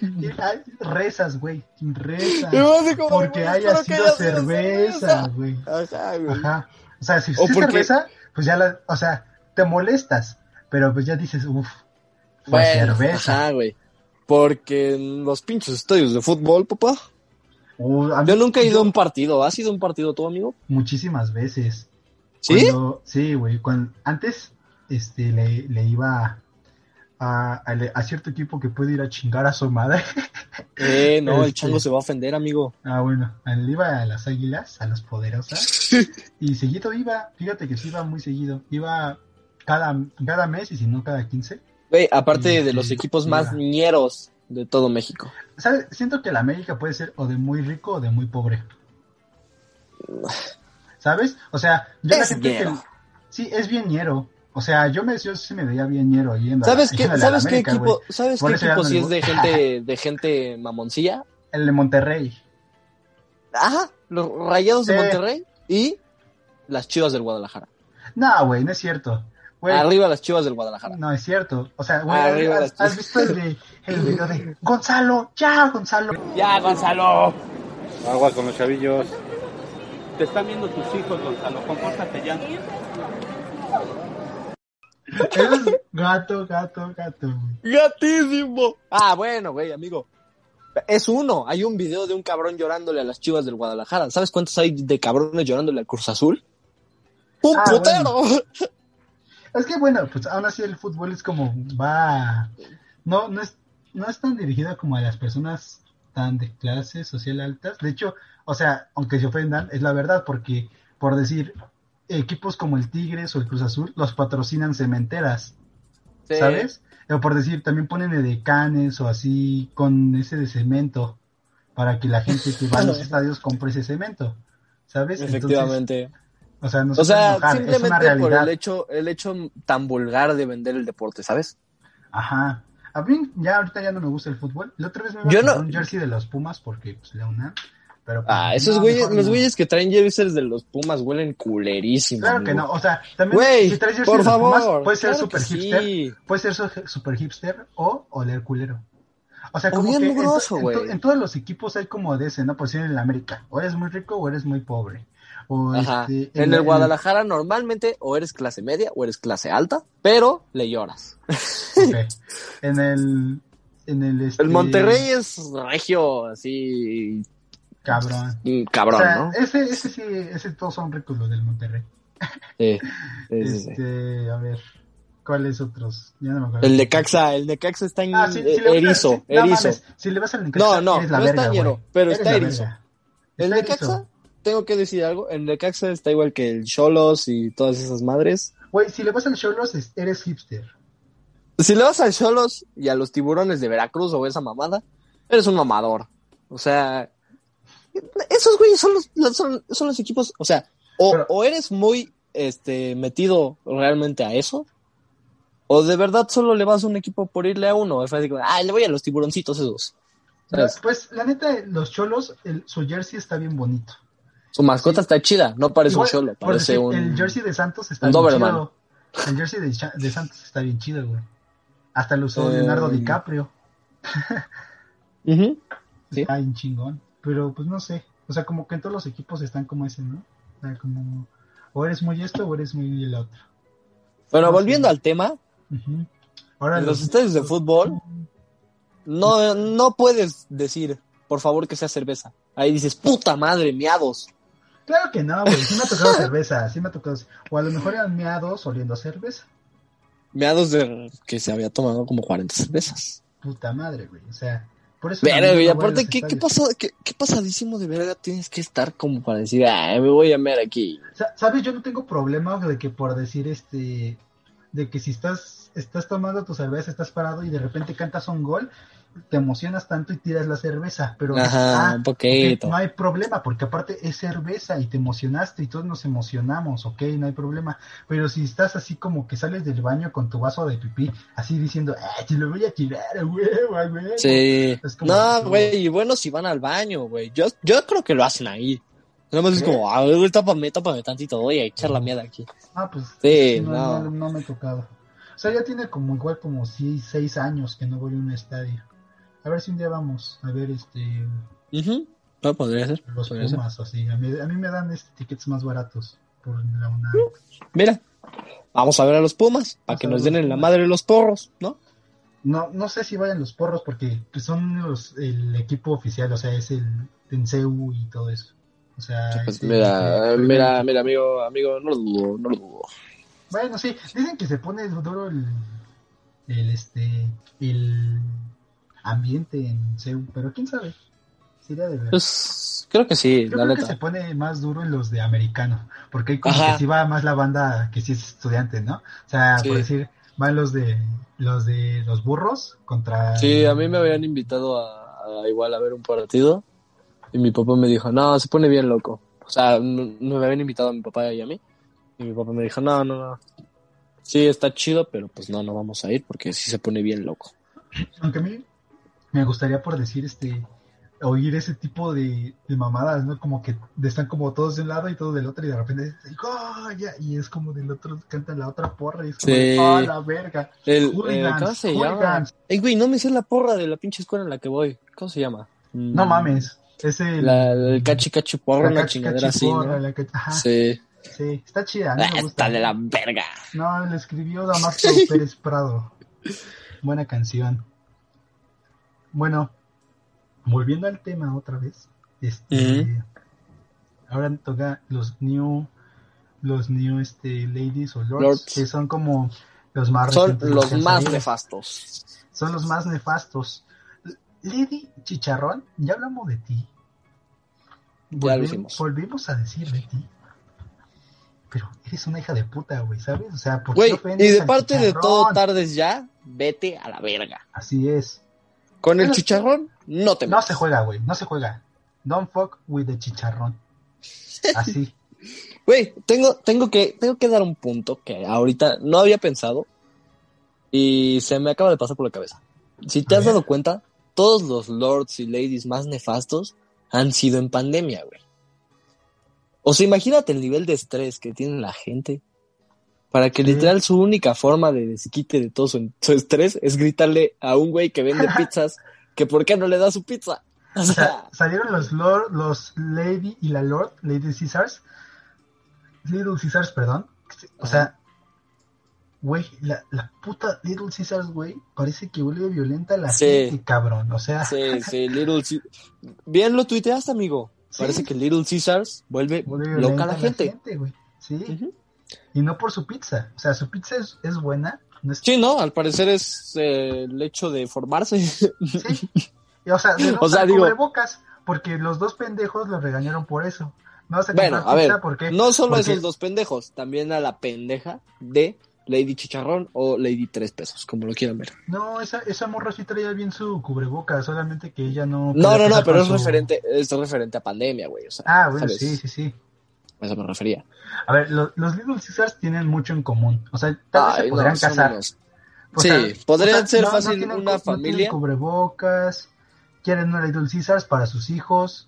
rezas, güey. Rezas. Como, Porque güey, haya sido haya cerveza, güey. Ajá, güey. Ajá. O sea, si es cerveza, pues ya la, o sea, te molestas, pero pues ya dices, uff, fue Bueno, cerveza. ajá, güey. Porque en los pinches estadios de fútbol, papá. Uh, Yo nunca he ido a un partido. ¿Has ido a un partido tú, amigo? muchísimas veces. ¿Sí? Cuando- sí, güey. Cuando, antes este, le, le iba a, a, a cierto equipo que puede ir a chingar a su madre. *laughs* Eh, no, el Este- chango se va a ofender, amigo. Ah, bueno, le iba a las águilas, a las poderosas. *laughs* y seguido iba, fíjate que sí iba muy seguido. Iba cada, cada mes y si no cada 15. Güey, aparte Sí, de los equipos más era. ñeros de todo México. ¿Sabes? Siento que la América puede ser o de muy rico o de muy pobre. *sighs* ¿Sabes? O sea, yo la Es gente que-. Sí, es bien ñero. O sea, yo me yo sí me veía bien ñero yendo a- ¿Sabes qué, a la ¿sabes qué América, equipo, güey. ¿sabes Por qué equipo no le es de gente, *laughs* de gente mamoncilla? El de Monterrey. Ajá, los rayados de Sí. Monterrey y las chivas del Guadalajara. No, güey, no es cierto. Güey, Arriba las chivas del Guadalajara. no es cierto. O sea, güey, ¿has, las has chivas. visto el, de, el video de Gonzalo? Ya, Gonzalo. Ya, Gonzalo. Agua con los chavillos. Te están viendo tus hijos, Gonzalo. Compórtate ya. Es gato, gato, gato. Gatísimo. Ah, bueno, güey, amigo. Es uno. Hay un video de un cabrón llorándole a las chivas del Guadalajara. ¿Sabes cuántos hay de cabrones llorándole al Cruz Azul? ¡Un Ah, putero! *laughs* Es que bueno, pues aún así el fútbol es como va no no es no es tan dirigido como a las personas tan de clase social altas. De hecho, o sea, aunque se ofendan, es la verdad porque por decir equipos como el Tigres o el Cruz Azul los patrocinan cementeras, Sí. ¿sabes? O por decir, también ponen edecanes o así con ese de cemento para que la gente que va a *laughs* los estadios compre ese cemento, ¿sabes? Entonces, Efectivamente. O sea, no se O sea, enojar, simplemente por el hecho, el hecho tan vulgar de vender el deporte, ¿sabes? Ajá. A mí ya ahorita ya no me gusta el fútbol. La otra vez me iba a no- un jersey de los Pumas porque pues la UNAM. Pero pues, Ah, esos no, güeyes, los no. güeyes que traen jerseys de los Pumas huelen culerísimo. Claro que no, o sea, también Güey, si traes jersey por de los Pumas, favor. puede ser claro super hipster, sí. puede ser su- super hipster o oler culero. O sea, O como bien que en, mugroso, en güey. en todos los equipos hay como de ese, ¿no? Pues en el América, o eres muy rico o eres muy pobre. O este, En el Guadalajara normalmente o eres clase media o eres clase alta, pero le lloras. *laughs* ok. En el. En el. Este, El Monterrey es regio, así Cabrón. mm, cabrón, o sea, ¿no? ese, ese sí, ese todos son ricos los del Monterrey. Sí. *laughs* Este, a ver, ¿cuáles otros? Ya no me acuerdo. El Necaxa, el Necaxa está en Ah, sí, eh, si a- erizo, no erizo. mames, si le vas al Necaxa, No, no, eres la no verga, está güey. pero Eres está. El Necaxa, erizo. Tengo que decir algo, el Necaxa está igual que el Cholos y todas esas madres. Güey, si le vas al Cholos, es- eres hipster. Si le vas al Cholos y a los tiburones de Veracruz o esa mamada, eres un mamador. O sea, esos güeyes son los, los- son, son los equipos, o sea, o, Pero- o eres muy este metido realmente a eso, o de verdad solo le vas a un equipo por irle a uno. Es como, ah, le voy a los tiburoncitos esos. ¿Sabes? Pues, la neta, los Cholos, el, su jersey está bien bonito. Su mascota está chida, no parece Igual, un cholo, parece un... El jersey de Santos está un bien Doberman. chido. El jersey de, Santos está bien chido, güey. Hasta lo usó Eh, Leonardo DiCaprio. *laughs* Sí. Está bien chingón. Pero, pues, no sé. O sea, como que en todos los equipos están como ese, ¿no? O sea, como... O eres muy esto o eres muy el otro. Bueno, volviendo al tema. Ahora en los estadios de fútbol, no, no puedes decir, por favor, que sea cerveza. Ahí dices, puta madre, miados. Claro que no, güey. Sí me ha tocado cerveza. Sí me ha tocado. O a lo mejor eran meados oliendo a cerveza. Miados de que se había tomado como 40 cervezas. Puta madre, güey. O sea, por eso. Pero, güey, aparte, ¿qué, pasa, qué, qué pasadísimo de verga tienes que estar como para decir, ah, me voy a meter aquí? Sa- ¿Sabes? Yo no tengo problema de que por decir este. De que si estás, estás tomando tu cerveza, estás parado y de repente cantas un gol, te emocionas tanto y tiras la cerveza. Pero Ajá, ah, un poquito. no hay problema, porque aparte es cerveza y te emocionaste y todos nos emocionamos, ok, no hay problema. Pero si estás así como que sales del baño con tu vaso de pipí, así diciendo, ah, te lo voy a tirar, a huevo". Sí. No, güey, y bueno, si van al baño, güey. Yo, yo creo que lo hacen ahí. Nada más es como, a ver, tápame, tápame tantito, voy a echar la mierda aquí. Ah, pues Sí, no, no. no, me he tocado. O sea, ya tiene como igual como seis, seis años que no voy a un estadio. A ver si un día vamos a ver este Ujú. No, podría ser. los podría ser. Pumas o así. A mí, a mí me dan este tickets más baratos por la UNAM. Mira, vamos a ver a los Pumas, para que nos den en la madre los porros, ¿no? No, no sé si vayan los porros porque son los, el equipo oficial, o sea, es el Tenseu y todo eso. O sea, Pues es el mira, que- mira, mira, amigo, amigo, no lo dudo, no lo dudo. Bueno, sí, dicen que se pone duro el, el este el ambiente en Seúl, pero quién sabe. Sería de ver. Pues creo que sí, Yo la creo que se pone más duro en los de americano, porque hay como Ajá. que sí va más la banda que sí es estudiante, ¿no? O sea, por decir, van los de los de los burros contra Sí, a mí me habían invitado a, a igual a ver un partido y mi papá me dijo, no, se pone bien loco. O sea, no, me habían invitado a mi papá y a mí y mi papá me dijo, no, no, no. Sí, está chido, pero pues no, no vamos a ir porque sí se pone bien loco. *clears throat* Aunque a mí me gustaría por decir este oír ese tipo de, de mamadas, ¿no? Como que están como todos de un lado y todos del otro y de repente ¡oh, ya! y es como del otro canta la otra porra y es como Sí. ¡oh, la verga! El, eh, Hooligans, ¿Cómo se llama? Ey, güey, no me sé la porra de la pinche escuela en la que voy. ¿Cómo se llama? Mm, No mames, es el La, el cachi cachi porra, la chingadera así, ¿no? la ajá, sí. Sí. está chida, a mí Ah, me gusta. Está de la verga. No, le escribió Damasio *laughs* Pérez Prado. Buena canción. Bueno, volviendo al tema otra vez. Este. Ahora toca los new, los new este, ladies o lords, Lords. que son como los más Son los más nefastos. Son los más nefastos. Lady Chicharrón, ya hablamos de ti. Ya lo Volve- hicimos. Volvimos a decir de ti. Pero eres una hija de puta, güey, ¿sabes? O sea, ¿por qué y de parte de todo tardes ya, vete a la verga. Así es. Con el chicharrón, no te No se juega, güey, no se juega. Don't fuck with the chicharrón. Así. *laughs* Güey, tengo, tengo, que, tengo que dar un punto que ahorita no había pensado y se me acaba de pasar por la cabeza. Si te A has ver. dado cuenta, todos los lords y ladies más nefastos han sido en pandemia, güey. O sea, imagínate el nivel de estrés que tiene la gente para que literal su única forma de desquite de todo su, su estrés es gritarle a un güey que vende *laughs* pizzas que por qué no le da su pizza. O sea, salieron los Lord, los Lady y la Lord, Lady Caesars, Little Caesars, perdón. O sea, güey, la, la puta Little Caesars, güey, parece que vuelve violenta a la Sí. gente, cabrón. O sea, Sí, sí, Little Ce- Bien lo tuiteaste, amigo. Sí. Parece que Little Caesars vuelve vuelve loca a la gente. güey. Sí. Y no por su pizza. O sea, su pizza es, es buena. No es- Sí, ¿no? Al parecer es eh, el hecho de formarse. Sí. Y, O sea, de *laughs* no O sea, digo- cubrebocas, porque los dos pendejos los regañaron por eso. No Bueno, a ver, porque no solo porque- esos dos pendejos, también a la pendeja de Lady Chicharrón o Lady Tres Pesos, como lo quieran ver. No, esa, esa morra sí traía bien su cubrebocas, solamente que ella no. No, no, no, pero es su- referente, es referente a pandemia, güey. O sea, Ah, bueno, ¿sabes? sí, sí, sí. A eso me refería. A ver, lo- los Little Caesars tienen mucho en común. O sea, tal vez Ay, se no, podrían son casar. unos- O Sí, sea, podrían o sea, ser no- no fácil tienen una no tienen familia. cubrebocas, quieren una Little Caesars para sus hijos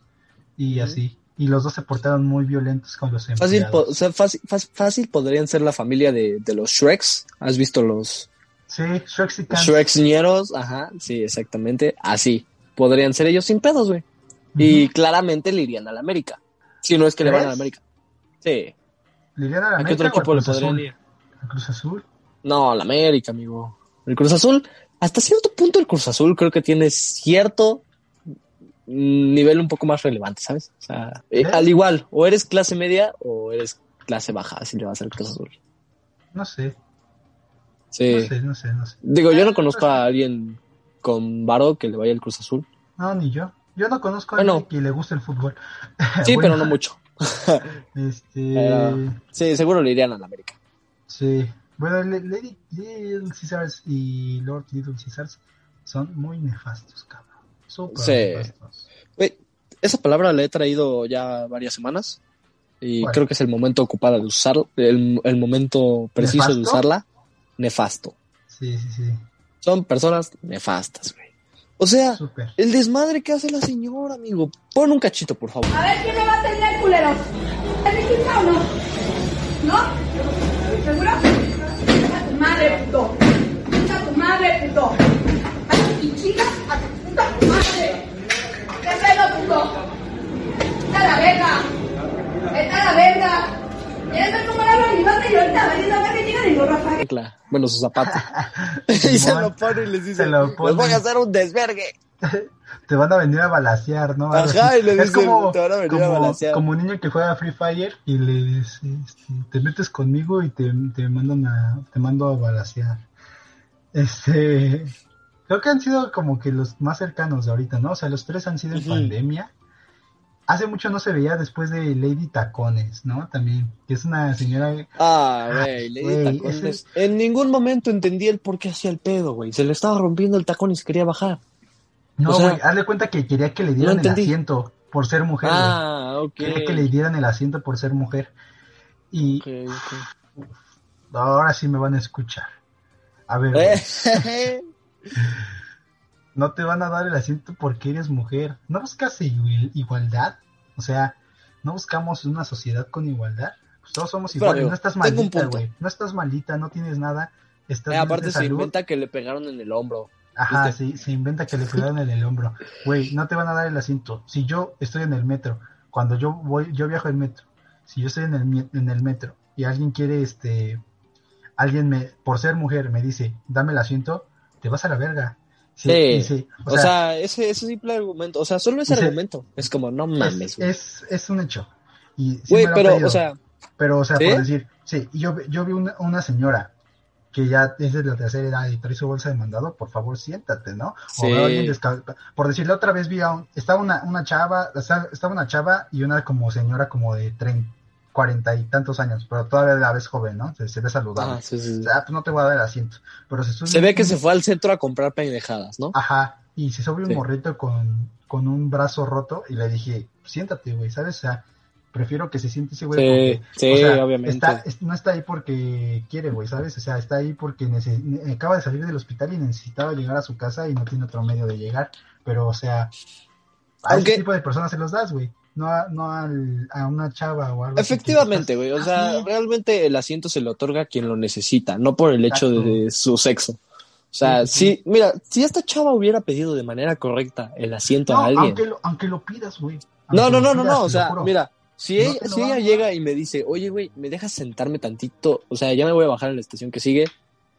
y así. Y los dos se portaron muy violentos con los Fácil, empleados. o sea, fácil, fácil, podrían ser la familia de, de los Shreks. ¿Has visto los Sí, Shrexicans. Shreksñeros? Ajá, sí, exactamente. Así. Podrían ser ellos sin pedos, güey. Y claramente le irían a la América. Si no es que le van a la. América. Sí. ¿Le irían a la ¿A qué otro equipo le podrían Azul? ir? ¿Al Cruz Azul? No, la América, amigo. El Cruz Azul, hasta cierto punto el Cruz Azul creo que tiene cierto nivel un poco más relevante, ¿sabes? O sea, eh, ¿Eh? al igual, o eres clase media o eres clase baja si le vas al Cruz Azul. No sé, Sí. no sé, no sé, no sé. Digo, yo no conozco a alguien con varo que le vaya al Cruz Azul. No, ni yo. Yo no conozco a Bueno. alguien que le guste el fútbol. *laughs* Sí, Bueno, pero no mucho. *laughs* Este, Pero- Sí, seguro le irían a la América. sí. Bueno, Lady Little Caesars y Lord Little Caesars son muy nefastos, cabrón. Súper Sí. esa palabra la he traído ya varias semanas y ¿Cuál? creo que es el momento ocupado de usarlo, el, el momento preciso de ¿Nefasto? usarla. Nefasto. Sí, sí, sí. Son personas nefastas, güey. O sea, Súper. el desmadre que hace la señora, amigo. Pon un cachito, por favor. A ver quién me va a atender, culero. ¿Es o no? ¿No? ¿Seguro? A tu madre, puto. A tu madre, puto. A tu a tu ¿Qué pedo, puto? Está la verga. Está la verga. ¿Quieres ver cómo a madre y ahorita valiendo a ver que llegan y lo Rafael? Claro. Bueno, su zapato. *laughs* y se lo pone y les dice, se lo les pone. voy a hacer un desvergue. *laughs* Te van a venir a balasear, ¿no? Ajá, y le es dicen, como, "Te van a venir a como, balasear". como un niño que juega Free Fire y le dice, este, te metes conmigo y te, te mandan a, te mando a balasear. Este, creo que han sido como que los más cercanos de ahorita, ¿no? O sea, los tres han sido en pandemia. Hace mucho no se veía después de Lady Tacones, ¿no? También, que es una señora Ah, güey, di güey, tacones. ese- En ningún momento entendí el por qué hacía el pedo, güey. Se le estaba rompiendo el tacón y se quería bajar. No, O sea, güey, hazle cuenta que quería que le dieran el asiento por ser mujer. Ah, ok. Quería que le dieran el asiento por ser mujer. Y Ok, ok. ahora sí me van a escuchar. A ver, Eh, *laughs* no te van a dar el asiento porque eres mujer. ¿No buscas igual- igualdad? O sea, ¿no buscamos una sociedad con igualdad? Pues todos somos iguales. No estás maldita, güey. No estás maldita, no tienes nada. Estás Eh, bien aparte de se salud. inventa que le pegaron en el hombro. Ajá, ¿Viste? sí, se inventa que le pegaron en el hombro. Güey, no te van a dar el asiento. Si yo estoy en el metro, cuando yo voy, yo viajo en metro, si yo estoy en el, en el metro y alguien quiere, este, alguien me, por ser mujer, me dice, dame el asiento, te vas a la verga. Sí, Sí. y sí, O, sea, ese, ese simple argumento. O sea, solo ese argumento. Es como, no mames, es, güey. es, es un hecho. Y Güey, pero, pedido. o sea, Pero, o sea, ¿Sí? por decir, sí, yo, yo vi una, una señora que ya es de la tercera edad y trae su bolsa de mandado, por favor siéntate, ¿no? O Sí. alguien descal- Por decirlo otra vez vi a un, estaba una, una chava, o sea, estaba una chava y una como señora como de 30, cuarenta y tantos años, pero todavía la ves joven, ¿no? Se, se ve saludable. ah, sí, sí. O sea, pues no te voy a dar el asiento. Pero se, sube se ve un- que se fue al centro a comprar pendejadas, ¿no? Ajá, y se sube un Sí. morrito con, con un brazo roto y le dije, siéntate, güey, ¿sabes? O sea, prefiero que se siente ese güey. Sí, porque, sí, o sea, obviamente. Está, no está ahí porque quiere, güey, ¿sabes? O sea, está ahí porque acaba de salir del hospital y necesitaba llegar a su casa y no tiene otro medio de llegar. Pero, o sea, a Aunque- ese tipo de personas se los das, güey. No, a, no al- a una chava o algo Efectivamente, güey. O sea, Así. realmente el asiento se le otorga a quien lo necesita, no por el hecho de su sexo. O sea, Sí, sí, si, mira, si esta chava hubiera pedido de manera correcta el asiento No, a alguien. aunque lo, aunque lo pidas, güey. No, no, no, no, no. O sea, mira, Si, No ella, si ella llega y me dice, oye, güey, ¿me dejas sentarme tantito? O sea, ya me voy a bajar en la estación que sigue.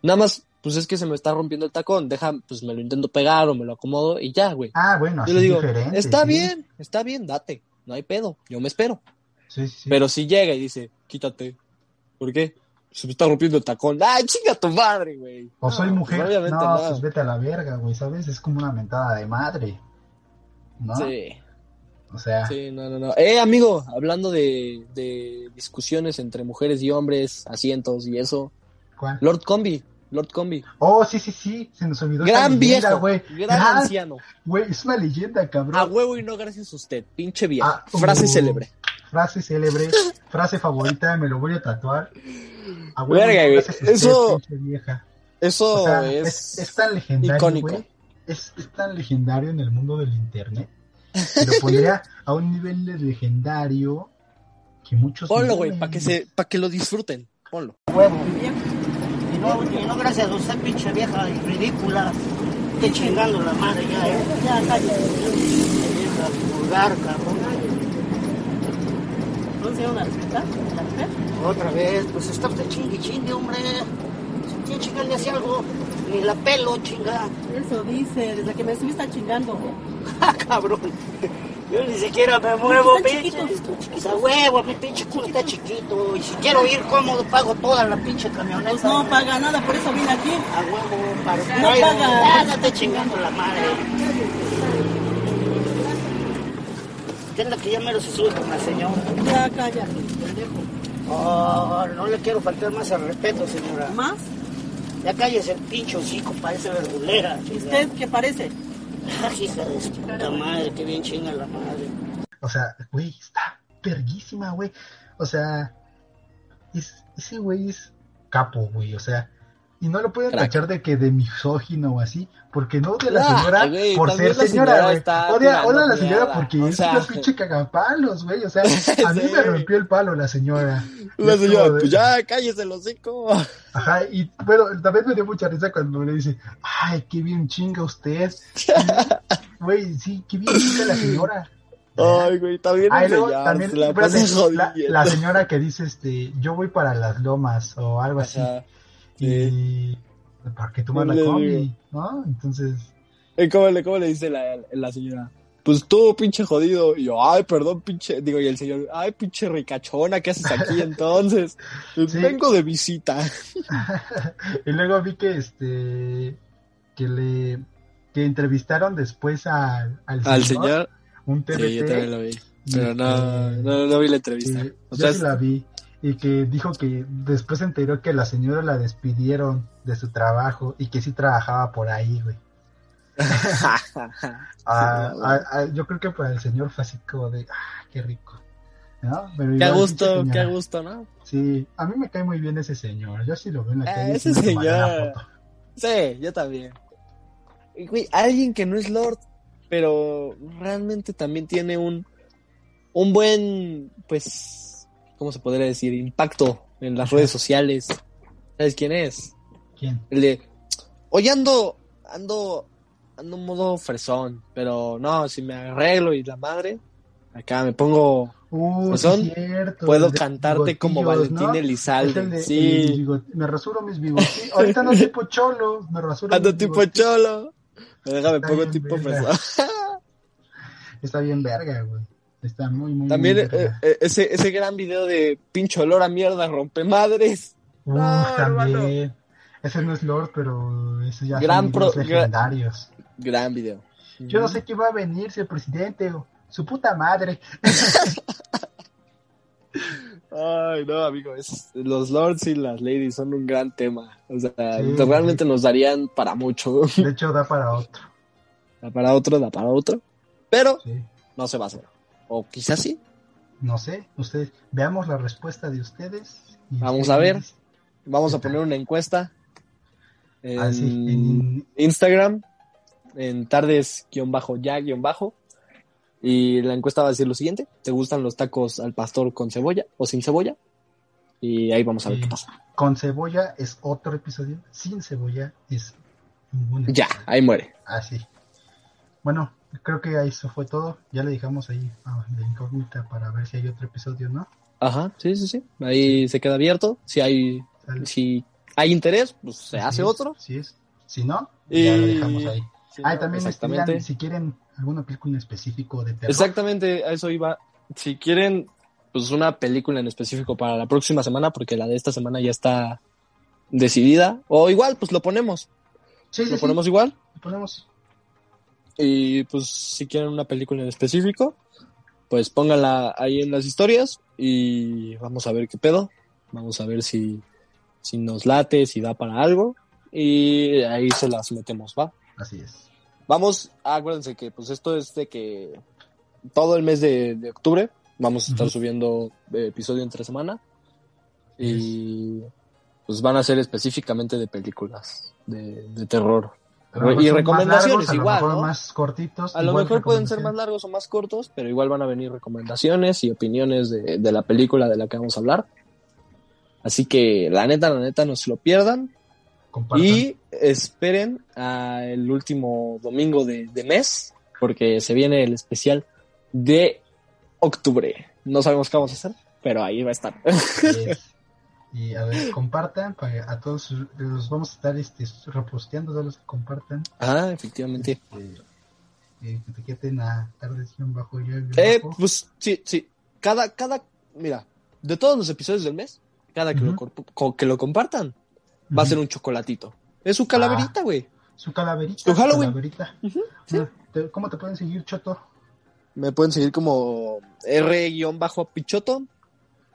Nada más, pues es que se me está rompiendo el tacón. Deja, pues me lo intento pegar o me lo acomodo y ya, güey. Ah, bueno, Yo así le es diferente. está sí. bien, está bien, date. No hay pedo, yo me espero. Sí, sí, sí. Pero si llega y dice, quítate. ¿Por qué? Se me está rompiendo el tacón. ¡Ay, chinga tu madre, güey! O soy No, mujer. pues, obviamente no, no. pues vete a la verga, güey, ¿sabes? Es como una mentada de madre. ¿No? Sí. O sea, Sí, no, no, no. Eh, amigo, hablando de, de discusiones entre mujeres y hombres, asientos y eso. ¿cuál? Lord Combi, Lord Combi. Oh, sí, sí, sí. Se nos olvidó. Gran leyenda, viejo, güey. gran anciano. Güey, es una leyenda, cabrón. A huevo y no gracias a usted, pinche viejo. Ah, Frase uh, célebre. Frase célebre, frase favorita, me lo voy a tatuar. A huevo, Verga, güey, gracias a usted, eso- pinche vieja. Eso O sea, es, es, es tan legendario, icónico. güey. Es, es tan legendario en el mundo del internet. Lo pondría a un nivel de legendario que muchos. Ponlo, güey, para que se, para que lo disfruten. Ponlo. huevo. Y no, y no gracias a usted, pinche vieja ridícula. Esté chingando la madre ya, ¿eh? Ya, cállate. Vieja vulgar, cabrón. ¿No se una receta? Otra vez, pues está usted chingue chingue, hombre. Si tiene chinga le algo, ni la pelo, chinga. Eso dice, desde que me estuviste chingando. Ah, cabrón. Yo ni siquiera me muevo, Está pinche. Esa huevo, mi pinche culo está chiquito. Y si quiero ir cómodo, pago toda la pinche camioneta. Pues no paga nada, por eso vine aquí. A huevo, para No paga. Ah, no esté chingando la madre. Entienda que ya mero se sube con la señora. Ya, cállate, pendejo. Oh, no le quiero faltar más al respeto, señora. ¿Más? Ya cállese el pinche hocico, parece verdulera. ¿Y usted qué parece? Ah, puta madre, qué bien chinga la madre. O sea, güey, está verguísima, güey. O sea, es, ese güey es capo, güey. O sea, y no lo pueden tachar de que de misógino o así, porque no odia a la Ah, señora güey, por ser señora, güey. Odia, odia a la señora porque o es sea. una pinche cagapalos, güey. O sea, *laughs* a mí Sí. me rompió el palo la señora. *laughs* La señora, pues ya, cállese el hocico. Ajá, y bueno, también me dio mucha risa cuando le dice, ay, qué bien chinga usted. *laughs* Güey, sí, qué bien chinga la señora. Ay, güey, también y luego enseñar, también la señora que dice, este, yo voy para las lomas o algo así. Ajá, Y para que tomas No la combi. ¿no? Entonces, ¿Cómo le, cómo le dice la, la señora? Pues tú, pinche jodido. Y yo, ay, perdón, pinche. Digo, y el señor, ay, pinche ricachona, ¿qué haces aquí *laughs* entonces? Sí. Vengo de visita. *laughs* y luego vi que este que le que entrevistaron después al, al señor, Al señor. un Sí, yo también lo vi. Pero no, no, no vi la entrevista. Sí, O yo sea, sí la vi. Y que dijo que después se enteró que la señora la despidieron de su trabajo y que sí trabajaba por ahí, güey. *laughs* Ah, ah, ah, yo creo que para el señor fue así como de, ah, qué rico. ¿No? Pero qué gusto, qué gusto, ¿no? Sí, a mí me cae muy bien ese señor. Yo sí lo veo en la calle. ese señor. foto. Sí, yo también. Y, Güey, alguien que no es Lord, pero realmente también tiene un, un buen, pues, ¿cómo se podría decir? Impacto en las redes sociales. ¿Sabes quién es? ¿Quién? El de, oye, ando, ando, ando en modo fresón, pero no, si me arreglo y la madre, acá me pongo Uh, fresón, cierto, puedo cantarte como Valentín ¿no? Elizalde. El de- sí, me rasuro mis bigotillos. Ahorita no tipo cholo, me rasuro ando mis tipo cholo. Déjame Está pongo tipo verga. fresón. *laughs* Está bien verga, güey. Está muy, muy, También muy eh, eh, ese, ese gran video de pincho olor a mierda, rompe madres. No, también. Ese no es Lord, pero ese ya Gran son legendarios. Gran video. Yo no sé qué va a venir, si el presidente o su puta madre. *laughs* Ay, no, amigo, es- los lords y las ladies son un gran tema. O sea, Sí, realmente nos darían para mucho. De hecho, da para otro. *laughs* Da para otro, da para otro. Pero Sí. no se va a hacer. O quizás sí. No sé, ustedes, veamos la respuesta de ustedes. y Vamos ustedes a ver. Vamos a poner una encuesta en Ah, sí, en- Instagram, en tardes-ya-bajo. Y la encuesta va a decir lo siguiente: ¿Te gustan los tacos al pastor con cebolla o sin cebolla? Y ahí vamos a ver qué pasa. Con cebolla es otro episodio, sin cebolla es ningún Ya, ahí muere. Así. Bueno, creo que ahí eso fue todo. Ya le dejamos ahí a la incógnita para ver si hay otro episodio, ¿no? Ajá, sí, sí, sí. Ahí se queda abierto. Si hay, Sale. si hay interés, pues se Así hace es, otro. Si es, si no, Y- ya lo dejamos ahí. Sí, ah, y no, también exactamente. digan si quieren alguna película en específico de terror. Exactamente, a eso iba. Si quieren, pues una película en específico para la próxima semana, porque la de esta semana ya está decidida. O igual, pues lo ponemos. Sí, sí, lo sí. ponemos igual. Lo ponemos. Y pues si quieren una película en específico, pues pónganla ahí en las historias y vamos a ver qué pedo. Vamos a ver si, si nos late, si da para algo. Y ahí se las metemos, ¿va? Así es. Vamos, acuérdense que pues esto es de que todo el mes de, de octubre vamos a estar subiendo episodio entre semana. Y pues van a ser específicamente de películas de, de terror. Mejor Y recomendaciones largos, a lo igual, mejor ¿no? más cortitos. A lo igual mejor pueden ser más largos o más cortos, pero igual van a venir recomendaciones y opiniones de, de la película de la que vamos a hablar. Así que la neta, la neta, no se lo pierdan. Compartan. Y esperen a el último domingo de, de mes, porque se viene el especial de octubre. No sabemos qué vamos a hacer, pero ahí va a estar. Yes. *laughs* Y a ver, compartan, para a todos los vamos a estar este, reposteando, todos los que compartan. ah, efectivamente. Eh, que te queden a tardes bajo yo Eh, bajo. pues sí, sí. Cada, cada, mira, de todos los episodios del mes, cada que, lo, que lo compartan, va a ser un chocolatito. Es su calaverita, güey. Su calaverita. Su Halloween. calaverita. sí. Ah, ¿Cómo te pueden seguir, Choto? Me pueden seguir como R-Pichoto.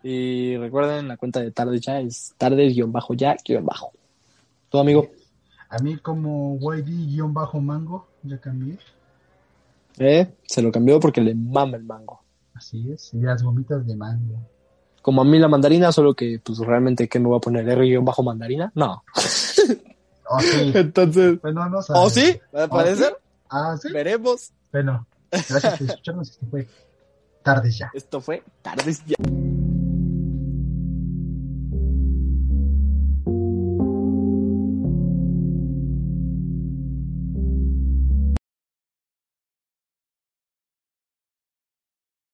Y recuerden, la cuenta de tardes ya es tardes-ya-bajo. ¿Tu amigo? A mí como YD-mango, ya cambié. Eh, se lo cambió porque le mama el mango. Así es, y las gomitas de mango. Como a mí la mandarina, solo que pues realmente que me voy a poner R-mandarina. No. *laughs* Oh, sí. Entonces. Bueno, no ¿Oh, sí? ¿Va a ¿Oh, parecer? sí? Ah, sí. Veremos. Bueno, gracias por escucharnos. Esto fue Tardes ya. Esto fue Tardes ya.